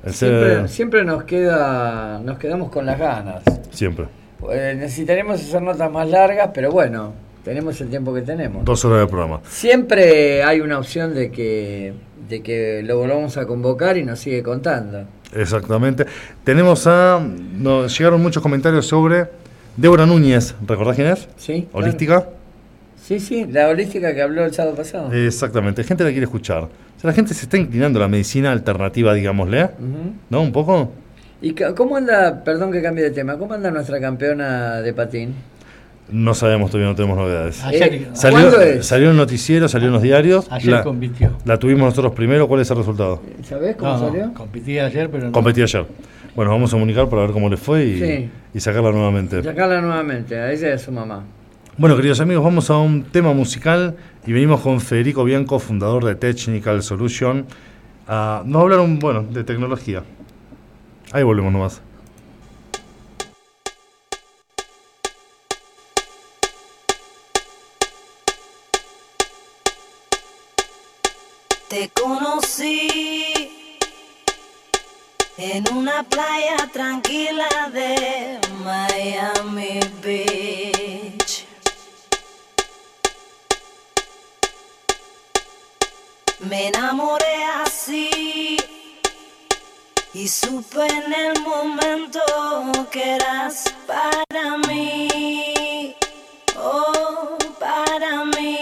El Siempre, ser, siempre nos queda, nos quedamos con las ganas. siempre. Eh, necesitaremos hacer notas más largas, pero bueno, tenemos el tiempo que tenemos. Dos horas de programa. Siempre hay una opción de que, de que lo volvamos a convocar y nos sigue contando. Exactamente. Tenemos a. Nos llegaron muchos comentarios sobre Débora Núñez. ¿Recordás quién es? Sí. claro. Holística. Sí, sí, la holística que habló el sábado pasado. Exactamente. Gente la quiere escuchar. O sea, la gente se está inclinando a la medicina alternativa, digámosle. Ujú. ¿No? Un poco. ¿Y cómo anda, perdón que cambie de tema, cómo anda nuestra campeona de patín? No sabemos, todavía no tenemos novedades. Ayer, Eh, Salió, ¿Cuándo es? salió en el noticiero, salió en los diarios. ayer la, compitió. la tuvimos nosotros primero. ¿Cuál es el resultado? ¿Sabés cómo No, no, salió? competí ayer, pero no. Competí ayer. Bueno, vamos a comunicar para ver cómo le fue y, Sí. y sacarla nuevamente. Sacarla nuevamente, a ella y a su mamá. Bueno, queridos amigos, vamos a un tema musical y venimos con Federico Bianco, fundador de Technical Solution, a nos hablar un, bueno, de tecnología. Ahí volvemos nomás. En una playa tranquila de Miami Beach. Me enamoré así y supe en el momento que eras para mí, oh, para mí.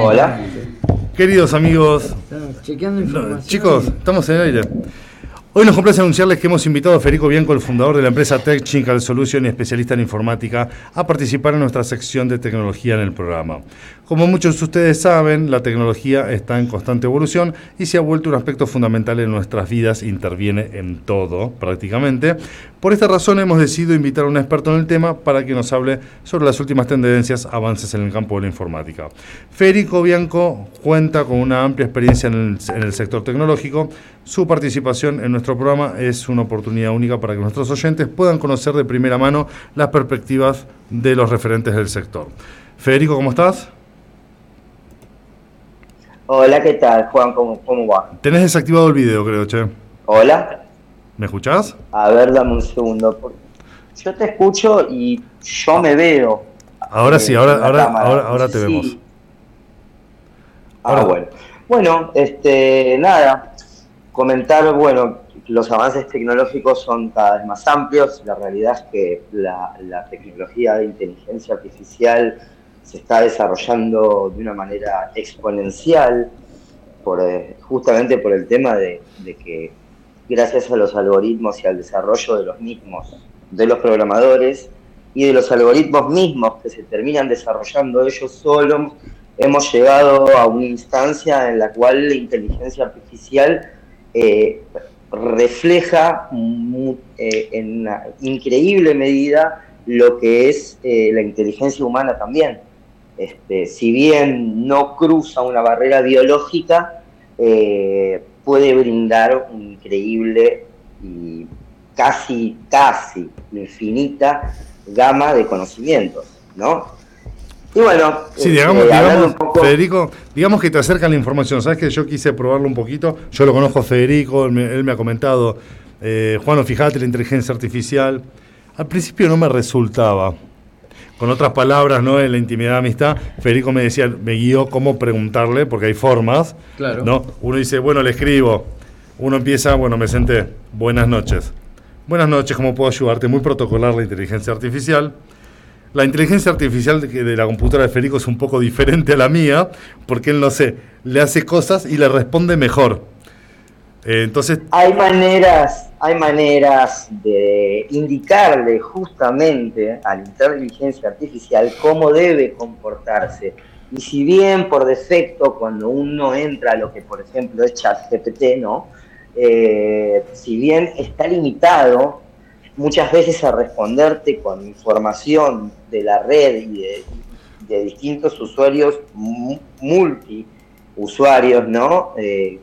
Hola. Queridos amigos, Estamos chequeando no, información. chicos, estamos en el aire. Hoy nos complace anunciarles que hemos invitado a Federico Bianco, el fundador de la empresa Technical Solution y especialista en informática, a participar en nuestra sección de tecnología en el programa. Como muchos de ustedes saben, la tecnología está en constante evolución y se ha vuelto un aspecto fundamental en nuestras vidas, interviene en todo prácticamente. Por esta razón hemos decidido invitar a un experto en el tema para que nos hable sobre las últimas tendencias, avances en el campo de la informática. Federico Bianco cuenta con una amplia experiencia en el, en el sector tecnológico. Su participación en nuestro programa es una oportunidad única para que nuestros oyentes puedan conocer de primera mano las perspectivas de los referentes del sector. Federico, ¿cómo estás? Hola, ¿qué tal, Juan? ¿Cómo, cómo va? Tenés desactivado el video, creo, che. Hola. ¿Me escuchás? A ver, dame un segundo. Yo te escucho y yo me veo. Ahora eh, sí, ahora, ahora, ahora, ahora te Sí. vemos. Ah, Ahora- bueno. Bueno, este, nada, comentar, bueno, los avances tecnológicos son cada vez más amplios. La realidad es que la, la tecnología de inteligencia artificial se está desarrollando de una manera exponencial, por, eh, justamente por el tema de, que gracias a los algoritmos y al desarrollo de los mismos, de los programadores y de los algoritmos mismos que se terminan desarrollando ellos solos, hemos llegado a una instancia en la cual la inteligencia artificial eh, refleja eh, en una increíble medida lo que es la inteligencia humana también. Este, si bien no cruza una barrera biológica, eh, puede brindar un increíble y casi, casi infinita gama de conocimientos, ¿no? Y bueno, Sí, este, digamos, hablando digamos, un poco- Federico, digamos que te acercan la información. Sabes que yo quise probarlo un poquito. Yo lo conozco a Federico, él me, él me ha comentado, eh, Juan, fíjate la inteligencia artificial. Al principio no me resultaba. Con otras palabras, ¿no? En la intimidad de amistad, Federico me decía, me guió cómo preguntarle, porque hay formas. Claro. ¿no? Uno dice, bueno, le escribo. Uno empieza, bueno, me senté. Buenas noches. Buenas noches, ¿cómo puedo ayudarte? Muy protocolar la inteligencia artificial. La inteligencia artificial de, de la computadora de Federico es un poco diferente a la mía, porque él, no sé, le hace cosas y le responde mejor. Eh, entonces, Hay maneras, hay maneras de indicarle justamente a la inteligencia artificial cómo debe comportarse. Y si bien por defecto cuando uno entra a lo que por ejemplo es ChatGPT, ¿no? Eh, si bien está limitado muchas veces a responderte con información de la red y de, distintos usuarios mu- multiusuarios, ¿no? Eh,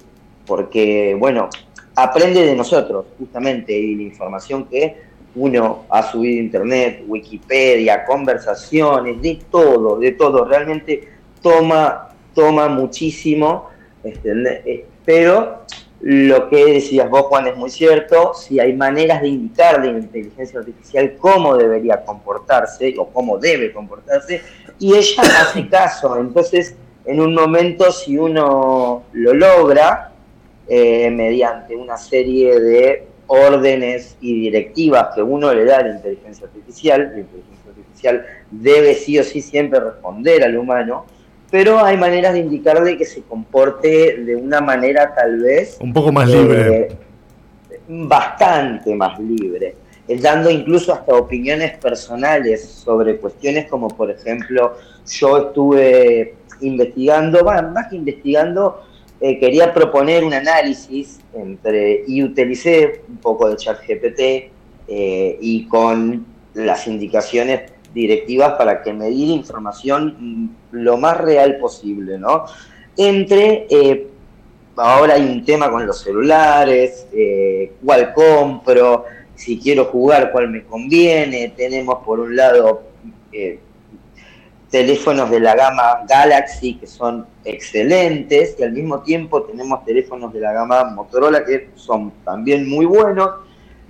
porque, bueno, aprende de nosotros, justamente, y la información que uno ha subido a internet, Wikipedia, conversaciones, de todo, de todo, realmente toma, toma muchísimo, eh, pero lo que decías vos, Juan, es muy cierto, si hay maneras de indicarle a la inteligencia artificial cómo debería comportarse o cómo debe comportarse, y ella hace caso, entonces, en un momento, si uno lo logra, eh, mediante una serie de órdenes y directivas que uno le da a la inteligencia artificial, la inteligencia artificial debe sí o sí siempre responder al humano, pero hay maneras de indicarle que se comporte de una manera tal vez un poco más eh, libre. bastante más libre, eh, dando incluso hasta opiniones personales sobre cuestiones como, por ejemplo, yo estuve investigando, bueno, más que investigando, eh, quería proponer un análisis entre, y utilicé un poco de ChatGPT eh, y con las indicaciones directivas para que me diera información mm, lo más real posible, ¿no? Entre eh, ahora hay un tema con los celulares, eh, cuál compro, si quiero jugar, cuál me conviene. Tenemos por un lado eh, teléfonos de la gama Galaxy que son excelentes y al mismo tiempo tenemos teléfonos de la gama Motorola que son también muy buenos,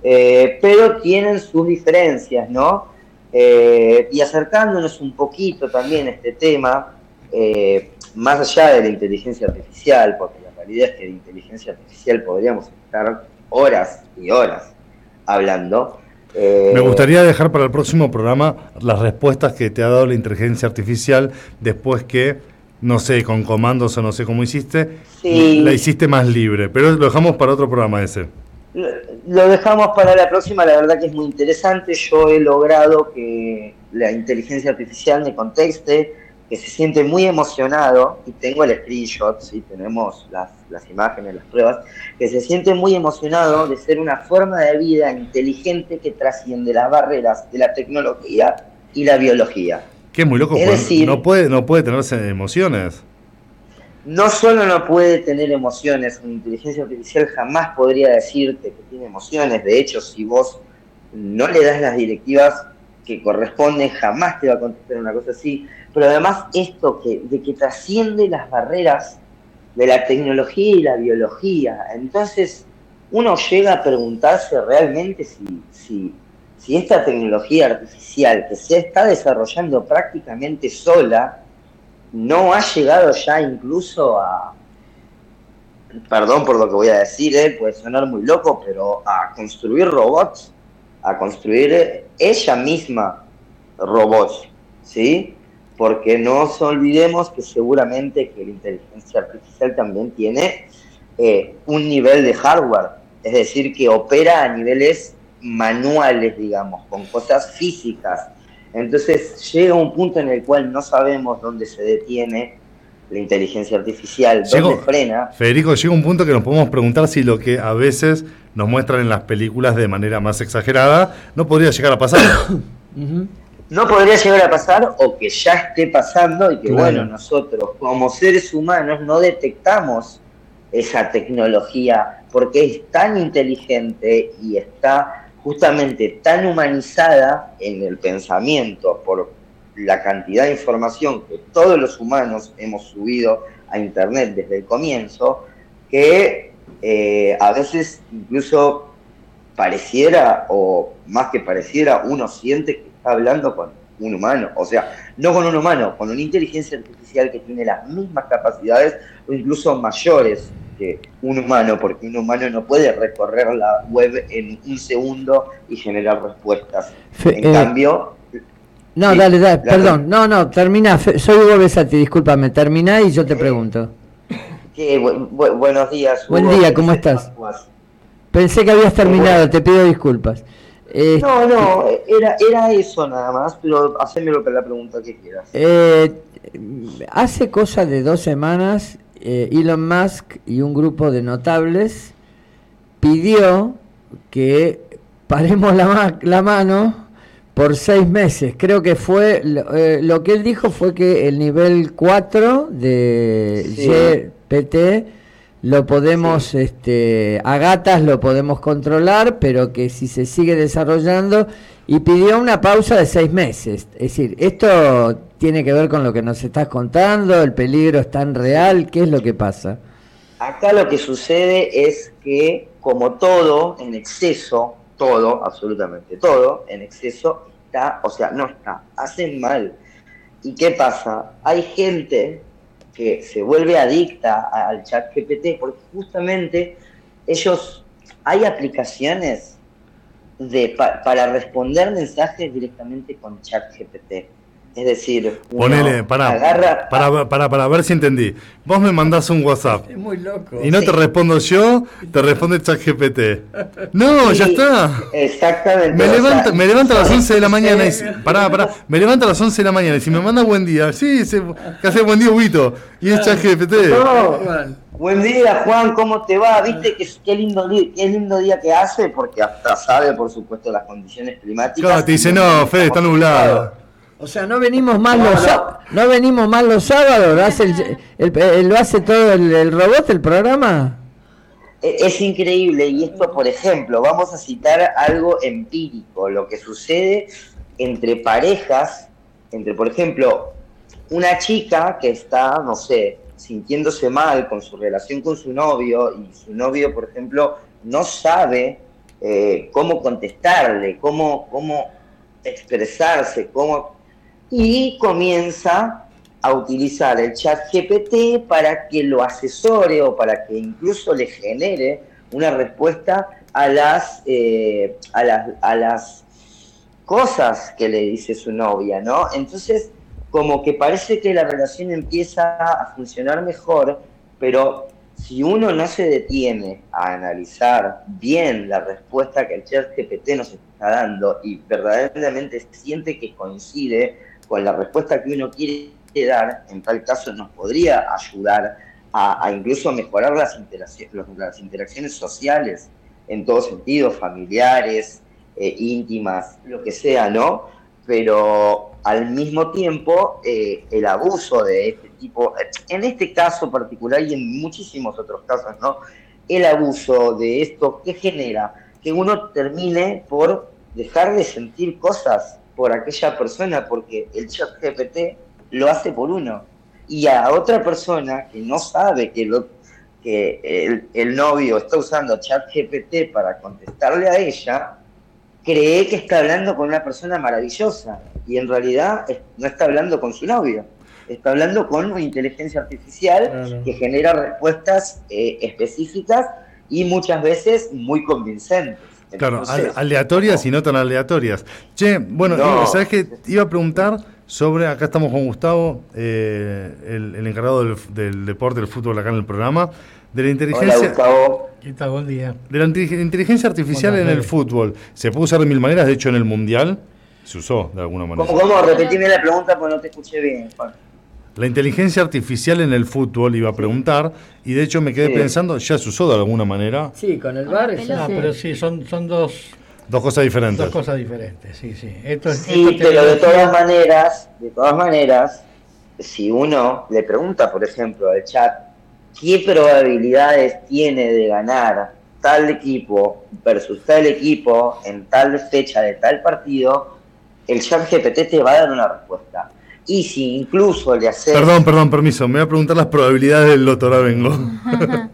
eh, pero tienen sus diferencias, ¿no? Eh, y acercándonos un poquito también a este tema, eh, más allá de la inteligencia artificial, porque la realidad es que de inteligencia artificial podríamos estar horas y horas hablando. Eh, Me gustaría dejar para el próximo programa las respuestas que te ha dado la inteligencia artificial después que, no sé, con comandos o no sé cómo hiciste, Sí. la hiciste más libre. Pero lo dejamos para otro programa ese. Lo, lo dejamos para la próxima, la verdad que es muy interesante. Yo he logrado que la inteligencia artificial me conteste, que se siente muy emocionado, y tengo el screenshot, y tenemos las, las imágenes, las pruebas, que se siente muy emocionado de ser una forma de vida inteligente que trasciende las barreras de la tecnología y la biología. Es muy loco, Es decir- no puede, no puede tenerse emociones. No solo no puede tener emociones, una inteligencia artificial jamás podría decirte que tiene emociones, de hecho, si vos no le das las directivas que corresponden, jamás te va a contestar una cosa así, pero además esto que, de que trasciende las barreras de la tecnología y la biología, entonces uno llega a preguntarse realmente si, si, si esta tecnología artificial que se está desarrollando prácticamente sola, no ha llegado ya incluso a, perdón por lo que voy a decir, eh, puede sonar muy loco, pero a construir robots, a construir eh, ella misma robots, ¿sí? Porque no nos olvidemos que seguramente que la inteligencia artificial también tiene eh, un nivel de hardware, es decir, que opera a niveles manuales, digamos, con cosas físicas. Entonces llega un punto en el cual no sabemos dónde se detiene la inteligencia artificial, dónde frena. Federico, llega un punto que nos podemos preguntar si lo que a veces nos muestran en las películas de manera más exagerada no podría llegar a pasar. (coughs) no podría llegar a pasar o que ya esté pasando y que Claro. bueno, nosotros como seres humanos no detectamos esa tecnología porque es tan inteligente y está justamente tan humanizada en el pensamiento por la cantidad de información que todos los humanos hemos subido a internet desde el comienzo que eh, a veces incluso pareciera, o más que pareciera, uno siente que está hablando con un humano. O sea, no con un humano, con una inteligencia artificial que tiene las mismas capacidades o incluso mayores que un humano, porque un humano no puede recorrer la web en un segundo y generar respuestas. Fe- en eh, cambio, No, Sí, dale, dale, perdón. No, no, termina. Soy Hugo Besati, discúlpame. Terminá y yo te pregunto. Que, bu- bu- buenos días. Buen Hugo. día, ¿cómo estás? Pensé que habías terminado, te pido disculpas. Eh, No, no, era, era eso nada más, pero hacémelo la pregunta que quieras. Eh, hace cosa de dos semanas, eh, Elon Musk y un grupo de notables pidió que paremos la, ma- la mano por seis meses. Creo que fue, lo, eh, lo que él dijo fue que el nivel 4 de Sí. GPT lo podemos, este, a gatas lo podemos controlar, pero que si se sigue desarrollando, y pidió una pausa de seis meses. Es decir, esto tiene que ver con lo que nos estás contando, el peligro es tan real, ¿qué es lo que pasa? Acá lo que sucede es que, como todo en exceso, todo, absolutamente todo, en exceso está, o sea, no está, hacen mal. ¿Y qué pasa? Hay gente que se vuelve adicta al chat GPT porque justamente ellos, hay aplicaciones de, pa- para responder mensajes directamente con chat GPT. Es decir, uno Ponele, pará, agarra para, para, para ver si entendí. Vos me mandás un WhatsApp Es muy loco. y no te respondo yo, te responde ChatGPT. No, ya está. Exactamente. Me o levanta, sea, me levanta a las 11 de la mañana y Sí. si- pará, pará, me levanta a las 11 de la mañana y si me manda buen día, sí, se, que hace buen día Huguito, y es ChatGPT. No. Buen día, Juan, ¿cómo te va? ¿Viste que, qué, lindo, qué lindo día que hace? Porque hasta sabe, por supuesto, las condiciones climáticas. Claro, te dice, no, Fede, está nublado. O sea, no venimos más los sá- no venimos más los sábados, lo hace todo el, el robot el programa. E- Es increíble y esto, por ejemplo, vamos a citar algo empírico, lo que sucede entre parejas, entre, por ejemplo, una chica que está, no sé, sintiéndose mal con su relación con su novio y su novio, por ejemplo, no sabe eh, cómo contestarle, cómo, cómo expresarse, cómo... Y comienza a utilizar el chat GPT para que lo asesore o para que incluso le genere una respuesta a las, eh, a las, a las cosas que le dice su novia, ¿no? Entonces, como que parece que la relación empieza a funcionar mejor, pero si uno no se detiene a analizar bien la respuesta que el chat GPT nos está dando y verdaderamente siente que coincide con la respuesta que uno quiere dar, en tal caso nos podría ayudar a, a incluso mejorar las, interacciones, las interacciones sociales en todo sentido, familiares, eh, íntimas, lo que sea, ¿no? Pero al mismo tiempo, eh, el abuso de este tipo, en este caso particular y en muchísimos otros casos, ¿no? El abuso de esto, ¿qué genera? Que uno termine por dejar de sentir cosas por aquella persona, porque el chat GPT lo hace por uno. Y a otra persona que no sabe que, lo, que el, el novio está usando chat GPT para contestarle a ella, cree que está hablando con una persona maravillosa y en realidad no está hablando con su novio, está hablando con una inteligencia artificial Claro. que genera respuestas eh, específicas y muchas veces muy convincentes. Claro, Entonces, aleatorias y no tan aleatorias. Che, bueno, No. ¿sabes qué? Iba a preguntar sobre, acá estamos con Gustavo, eh, el, el encargado del, del deporte, del fútbol acá en el programa, de la Hola inteligencia, Gustavo. ¿Qué tal? Buen día. de la inte- inteligencia artificial en el fútbol. Se puede usar de mil maneras, de hecho en el Mundial se usó de alguna manera. ¿Cómo, cómo? Repetime la pregunta porque no te escuché bien, Juan. La inteligencia artificial en el fútbol iba a preguntar, y de hecho me quedé Sí. pensando, ya se usó de alguna manera, Sí, con el bar. pelota. No, pero sí, son, son dos, dos cosas diferentes. dos cosas diferentes. Sí, sí. Esto Sí, esto pero de todas maneras, de todas maneras, si uno le pregunta, por ejemplo, al chat, ¿qué probabilidades tiene de ganar tal equipo versus tal equipo en tal fecha de tal partido? El chat GPT te va a dar una respuesta. Y si incluso le haces... Perdón, perdón, permiso, me voy a preguntar las probabilidades del loto, ahora vengo. (laughs)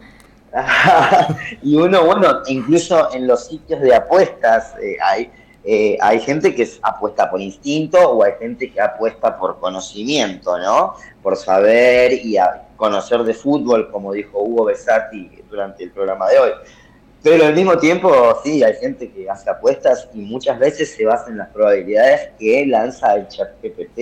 y uno, bueno, incluso en los sitios de apuestas eh, hay, eh, hay gente que es- apuesta por instinto o hay gente que apuesta por conocimiento, ¿no? Por saber y a- conocer de fútbol, como dijo Hugo Besati durante el programa de hoy. Pero al mismo tiempo, sí, hay gente que hace apuestas y muchas veces se basa en las probabilidades que lanza el chat GPT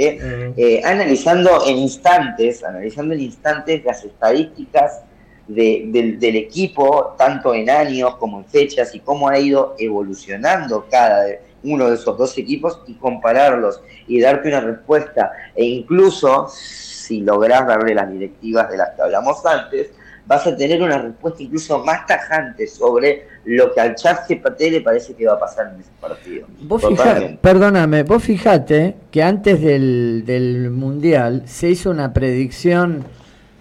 eh, analizando en instantes, analizando en instantes las estadísticas de- del, del equipo, tanto en años como en fechas, y cómo ha ido evolucionando cada uno de esos dos equipos y compararlos y darte una respuesta. E incluso, si lográs darle las directivas de las que hablamos antes, vas a tener una respuesta incluso más tajante sobre lo que al chat GPT le parece que va a pasar en ese partido. Vos fija- Totalmente. perdóname, vos fijate que antes del, del Mundial se hizo una predicción,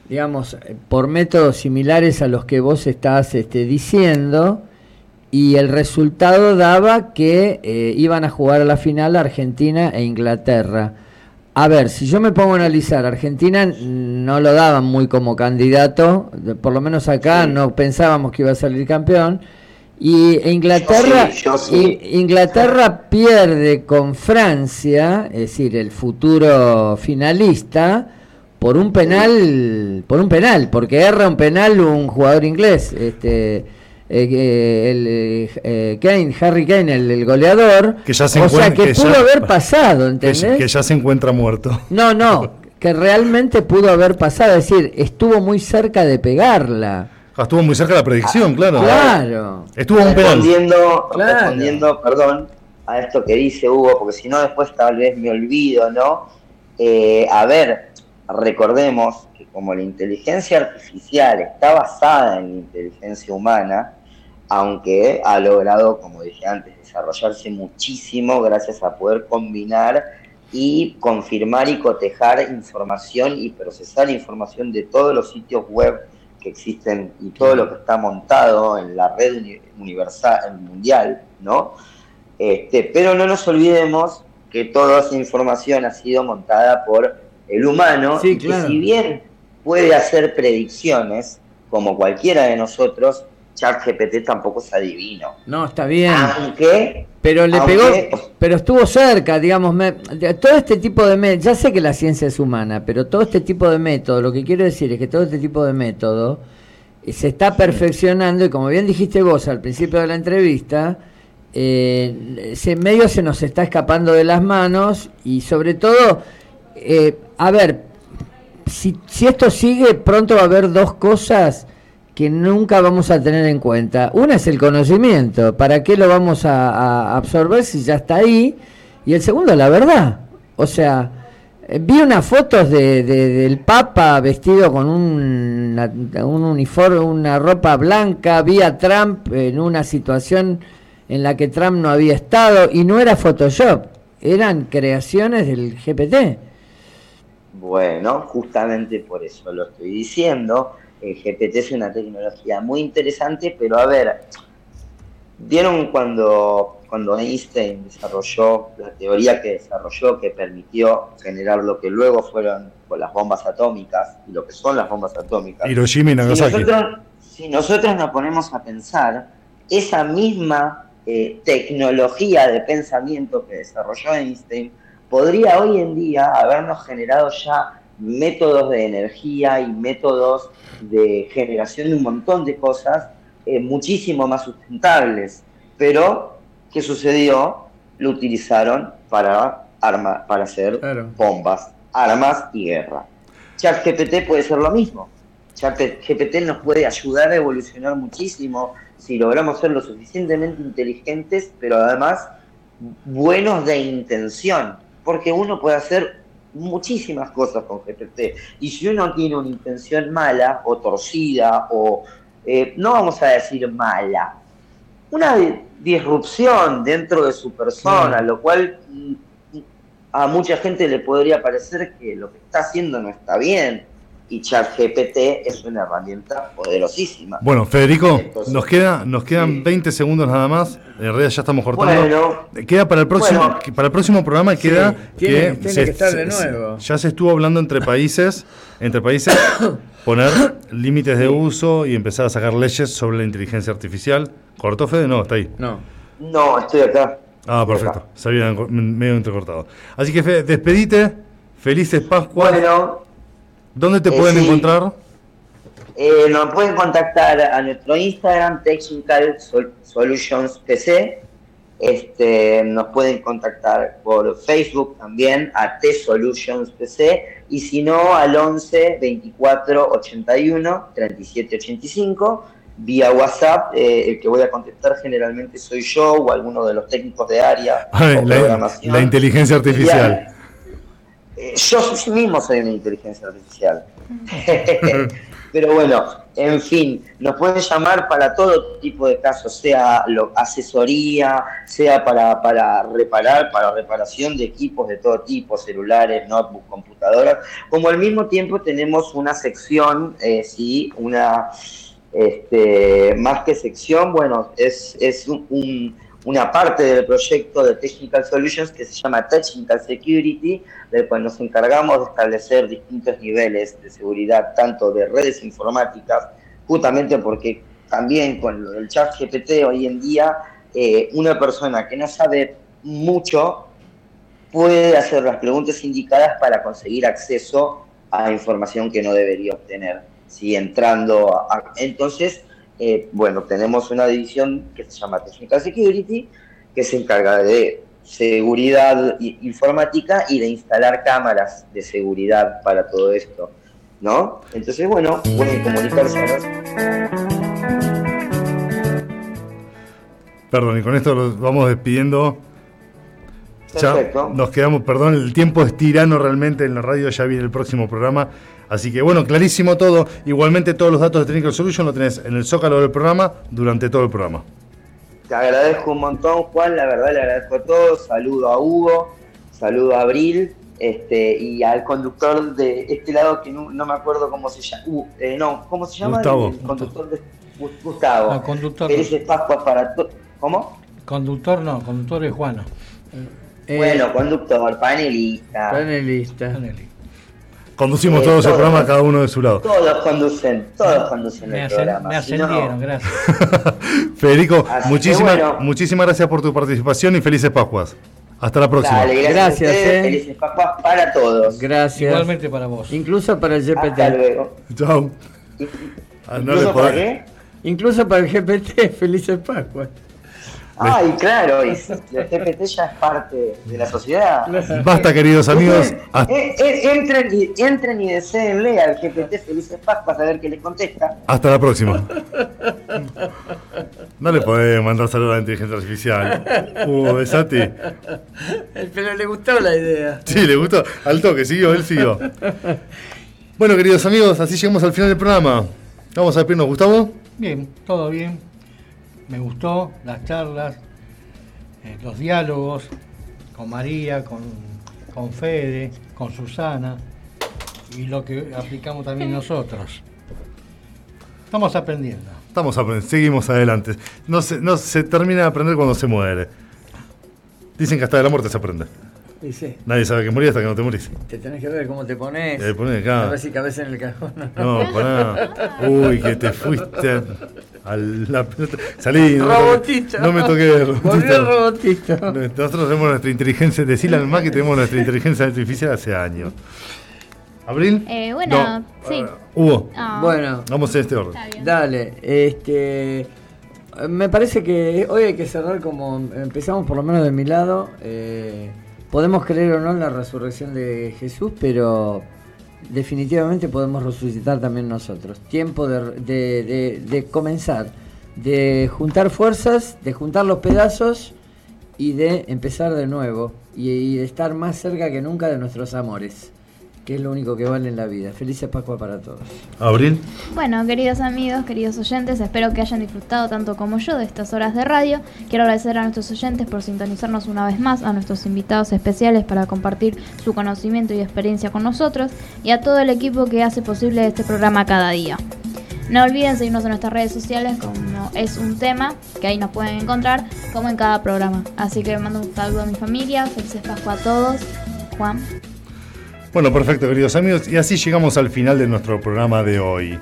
digamos, por métodos similares a los que vos estás este, diciendo, y el resultado daba que eh, iban a jugar a la final Argentina e Inglaterra. A ver, si yo me pongo a analizar, Argentina no lo daban muy como candidato, de- por lo menos acá Sí. no pensábamos que iba a salir campeón, y Inglaterra, Yo sí, yo sí. I- Inglaterra pierde con Francia, es decir, el futuro finalista, por un penal, por un penal, porque erra un penal un jugador inglés, este eh, el eh, Kane, Harry Kane, el, el goleador, Que ya se o sea encuentra- que, que pudo (laughs) ya- haber pasado, que, ¿entendés? que ya se encuentra muerto. No, no, (laughs) que realmente pudo haber pasado, es decir, estuvo muy cerca de pegarla. Ah, Estuvo muy cerca de la predicción, claro. Claro. Estuvo un respondiendo, Claro. respondiendo, perdón, a esto que dice Hugo, porque si no después tal vez me olvido, ¿no? Eh, a ver, recordemos que como la inteligencia artificial está basada en la inteligencia humana, aunque ha logrado, como dije antes, desarrollarse muchísimo gracias a poder combinar y confirmar y cotejar información y procesar información de todos los sitios web que existen y todo lo que está montado en la red uni- universal mundial, ¿no? Este, pero no nos olvidemos que toda esa información ha sido montada por el humano Sí, y que si bien puede hacer predicciones, como cualquiera de nosotros, ChatGPT tampoco es adivino. No, está bien. Aunque, Pero le aunque- pegó, pero estuvo cerca, digamos, me- todo este tipo de métodos, ya sé que la ciencia es humana, pero todo este tipo de método, lo que quiero decir es que todo este tipo de método eh, se está perfeccionando y como bien dijiste vos al principio de la entrevista, eh, se, medio se nos está escapando de las manos y sobre todo, eh, a ver, si, si esto sigue, pronto va a haber dos cosas que nunca vamos a tener en cuenta. Una es el conocimiento, ¿para qué lo vamos a, absorber si ya está ahí? Y el segundo, la verdad. O sea, eh, vi unas fotos de, de- del Papa vestido con un, una- un uniforme, una ropa blanca, vi a Trump en una situación en la que Trump no había estado y no era Photoshop, eran creaciones del GPT. Bueno, justamente por eso lo estoy diciendo. El GPT es una tecnología muy interesante, pero a ver, ¿vieron cuando, cuando Einstein desarrolló la teoría que desarrolló que permitió generar lo que luego fueron con las bombas atómicas y lo que son las bombas atómicas? Hiroshima y Si Nagasaki. nosotros, si nosotros nos ponemos a pensar, esa misma eh, tecnología de pensamiento que desarrolló Einstein podría hoy en día habernos generado ya métodos de energía y métodos de generación de un montón de cosas eh, muchísimo más sustentables. Pero, ¿qué sucedió? Lo utilizaron para, arma, para hacer bombas, armas y guerra. ChatGPT puede ser lo mismo. ChatGPT nos puede ayudar a evolucionar muchísimo si logramos ser lo suficientemente inteligentes, pero además buenos de intención, porque uno puede hacer muchísimas cosas con GPT. Y si uno tiene una intención mala o torcida o, eh, no vamos a decir mala, una di- disrupción dentro de su persona, lo cual mm, a mucha gente le podría parecer que lo que está haciendo no está bien. Y ChatGPT es una herramienta poderosísima. Bueno, Federico, Entonces, nos queda nos quedan 20 segundos nada más. En realidad ya estamos cortando. Bueno. queda para el próximo Bueno. para el próximo programa queda tiene- que, tiene que estar de nuevo. ya se estuvo hablando entre países, entre países (coughs) poner límites de uso y empezar a sacar leyes sobre la inteligencia artificial. ¿Cortó Fede? No, está ahí. No. No, estoy acá. Ah, perfecto. Se había enco- medio entrecortado. Así que Fede, despedite. Felices Pascuas. Bueno, ¿Dónde te eh, pueden sí. encontrar? Eh, nos pueden contactar a nuestro Instagram, Technical Sol- Solutions PC. Este, nos pueden contactar por Facebook también, a T Solutions PC. Y si no, al 11 24 81 37 85. Vía WhatsApp, eh, el que voy a contestar generalmente soy yo o alguno de los técnicos de área (laughs) Ay, la inteligencia artificial. Yo mismo soy una inteligencia artificial. (laughs) Pero bueno, en fin, nos pueden llamar para todo tipo de casos, sea lo- asesoría, sea para, para reparar, para reparación de equipos de todo tipo, celulares, notebooks, computadoras, como al mismo tiempo tenemos una sección, eh, sí, una, este, más que sección, bueno, es, es un- una parte del proyecto de Technical Solutions que se llama Technical Security, del cual nos encargamos de establecer distintos niveles de seguridad, tanto de redes informáticas, justamente porque también con del chat GPT hoy en día, eh, una persona que no sabe mucho puede hacer las preguntas indicadas para conseguir acceso a información que no debería obtener. Si entrando entonces, eh, bueno, tenemos una división que se llama Technical Security, que se encarga de seguridad informática y de instalar cámaras de seguridad para todo esto, ¿no? Entonces, bueno, pueden comunicarse. Perdón, y con esto los vamos despidiendo. Ya Perfecto. nos quedamos, perdón, el tiempo es tirano realmente en la radio, ya viene el próximo programa. Así que bueno, clarísimo todo. Igualmente todos los datos de Technical Solution lo tenés en el zócalo del programa durante todo el programa. Te agradezco un montón, Juan, la verdad le agradezco a todos. Saludo a Hugo, saludo a Abril este, y al conductor de este lado que no, no me acuerdo cómo se llama. Uh, eh, no, ¿cómo se llama? Gustavo. El, conductor de Gu- Gustavo. No, conductor. Felices Pascuas para todos. ¿Cómo? Conductor no, conductor es Juano. bueno, conductor, panelista. Panelista. Conducimos Eh, todos el programa, cada uno de su lado. Todos conducen, todos conducen Me, el programa. me no, ascendieron, gracias. (laughs) Federico, muchísimas, bueno. muchísimas gracias por tu participación y felices Pascuas. Hasta la próxima. Dale, gracias, Gracias, a ustedes, eh. Felices Pascuas para todos. Gracias. Igualmente para vos. Incluso para el GPT. Hasta luego. Chao. Ah, no ¿Incluso le para qué? Incluso para el GPT. (laughs) Felices Pascuas. Ay, (laughs) claro, y (laughs) el GPT ya es parte de la sociedad. Basta, queridos amigos. Hasta, Eh, eh, entren, y, entren y deseenle al GPT Felices Pascuas a ver qué les contesta. hasta la próxima. No le podés mandar saludos a la inteligencia artificial. Uh, Besati. Pero le gustó la idea. Sí, le gustó. Al toque, siguió, él siguió. Bueno, queridos amigos, así llegamos al final del programa. Vamos a despedirnos, Gustavo. Bien, todo bien. Me gustó las charlas, eh, los diálogos con María, con, con Fede, con Susana y lo que aplicamos también (laughs) nosotros. Estamos aprendiendo. Estamos aprendiendo, seguimos adelante. No se, no se termina de aprender cuando se muere. Dicen que hasta de la muerte se aprende. Dice, Nadie sabe que morir hasta que no te morís. te tenés que ver cómo te pones. Te pones acá. A ver si cabeza en el cajón. No, pará. (laughs) Uy, que te fuiste a la pelota. Salí. no Robotito. No me toques, robotito. Volvió el robotito. Nosotros tenemos nuestra inteligencia, decirle al más que tenemos nuestra inteligencia artificial hace años. ¿Abril? Eh, bueno, No. sí. Hugo, Ah. Bueno, vamos en este orden. Dale. Este, me parece que hoy hay que cerrar como empezamos por lo menos de mi lado. eh, podemos creer o no en la resurrección de Jesús, pero definitivamente podemos resucitar también nosotros. Tiempo de, comenzar, de juntar fuerzas, de juntar los pedazos y de empezar de nuevo y de estar más cerca que nunca de nuestros amores, que es lo único que vale en la vida. Felices Pascua para todos. ¿Abril? Bueno, queridos amigos, queridos oyentes, espero que hayan disfrutado tanto como yo de estas horas de radio. Quiero agradecer a nuestros oyentes por sintonizarnos una vez más, a nuestros invitados especiales para compartir su conocimiento y experiencia con nosotros y a todo el equipo que hace posible este programa cada día. No olviden seguirnos en nuestras redes sociales como es un tema, que ahí nos pueden encontrar, como en cada programa. Así que mando un saludo a mi familia, felices Pascua a todos. Juan. Bueno, perfecto, queridos amigos. Y así llegamos al final de nuestro programa de hoy.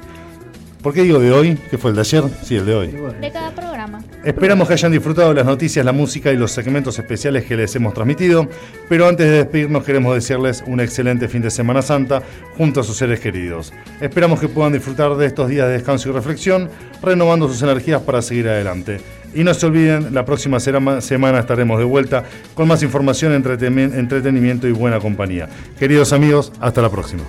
¿Por qué digo de hoy? ¿Qué fue el de ayer? Sí, el de hoy. De cada programa. Esperamos que hayan disfrutado de las noticias, la música y los segmentos especiales que les hemos transmitido, pero antes de despedirnos queremos desearles un excelente fin de Semana Santa junto a sus seres queridos. Esperamos que puedan disfrutar de estos días de descanso y reflexión, renovando sus energías para seguir adelante. Y no se olviden, la próxima semana estaremos de vuelta con más información, entretenimiento y buena compañía. Queridos amigos, hasta la próxima.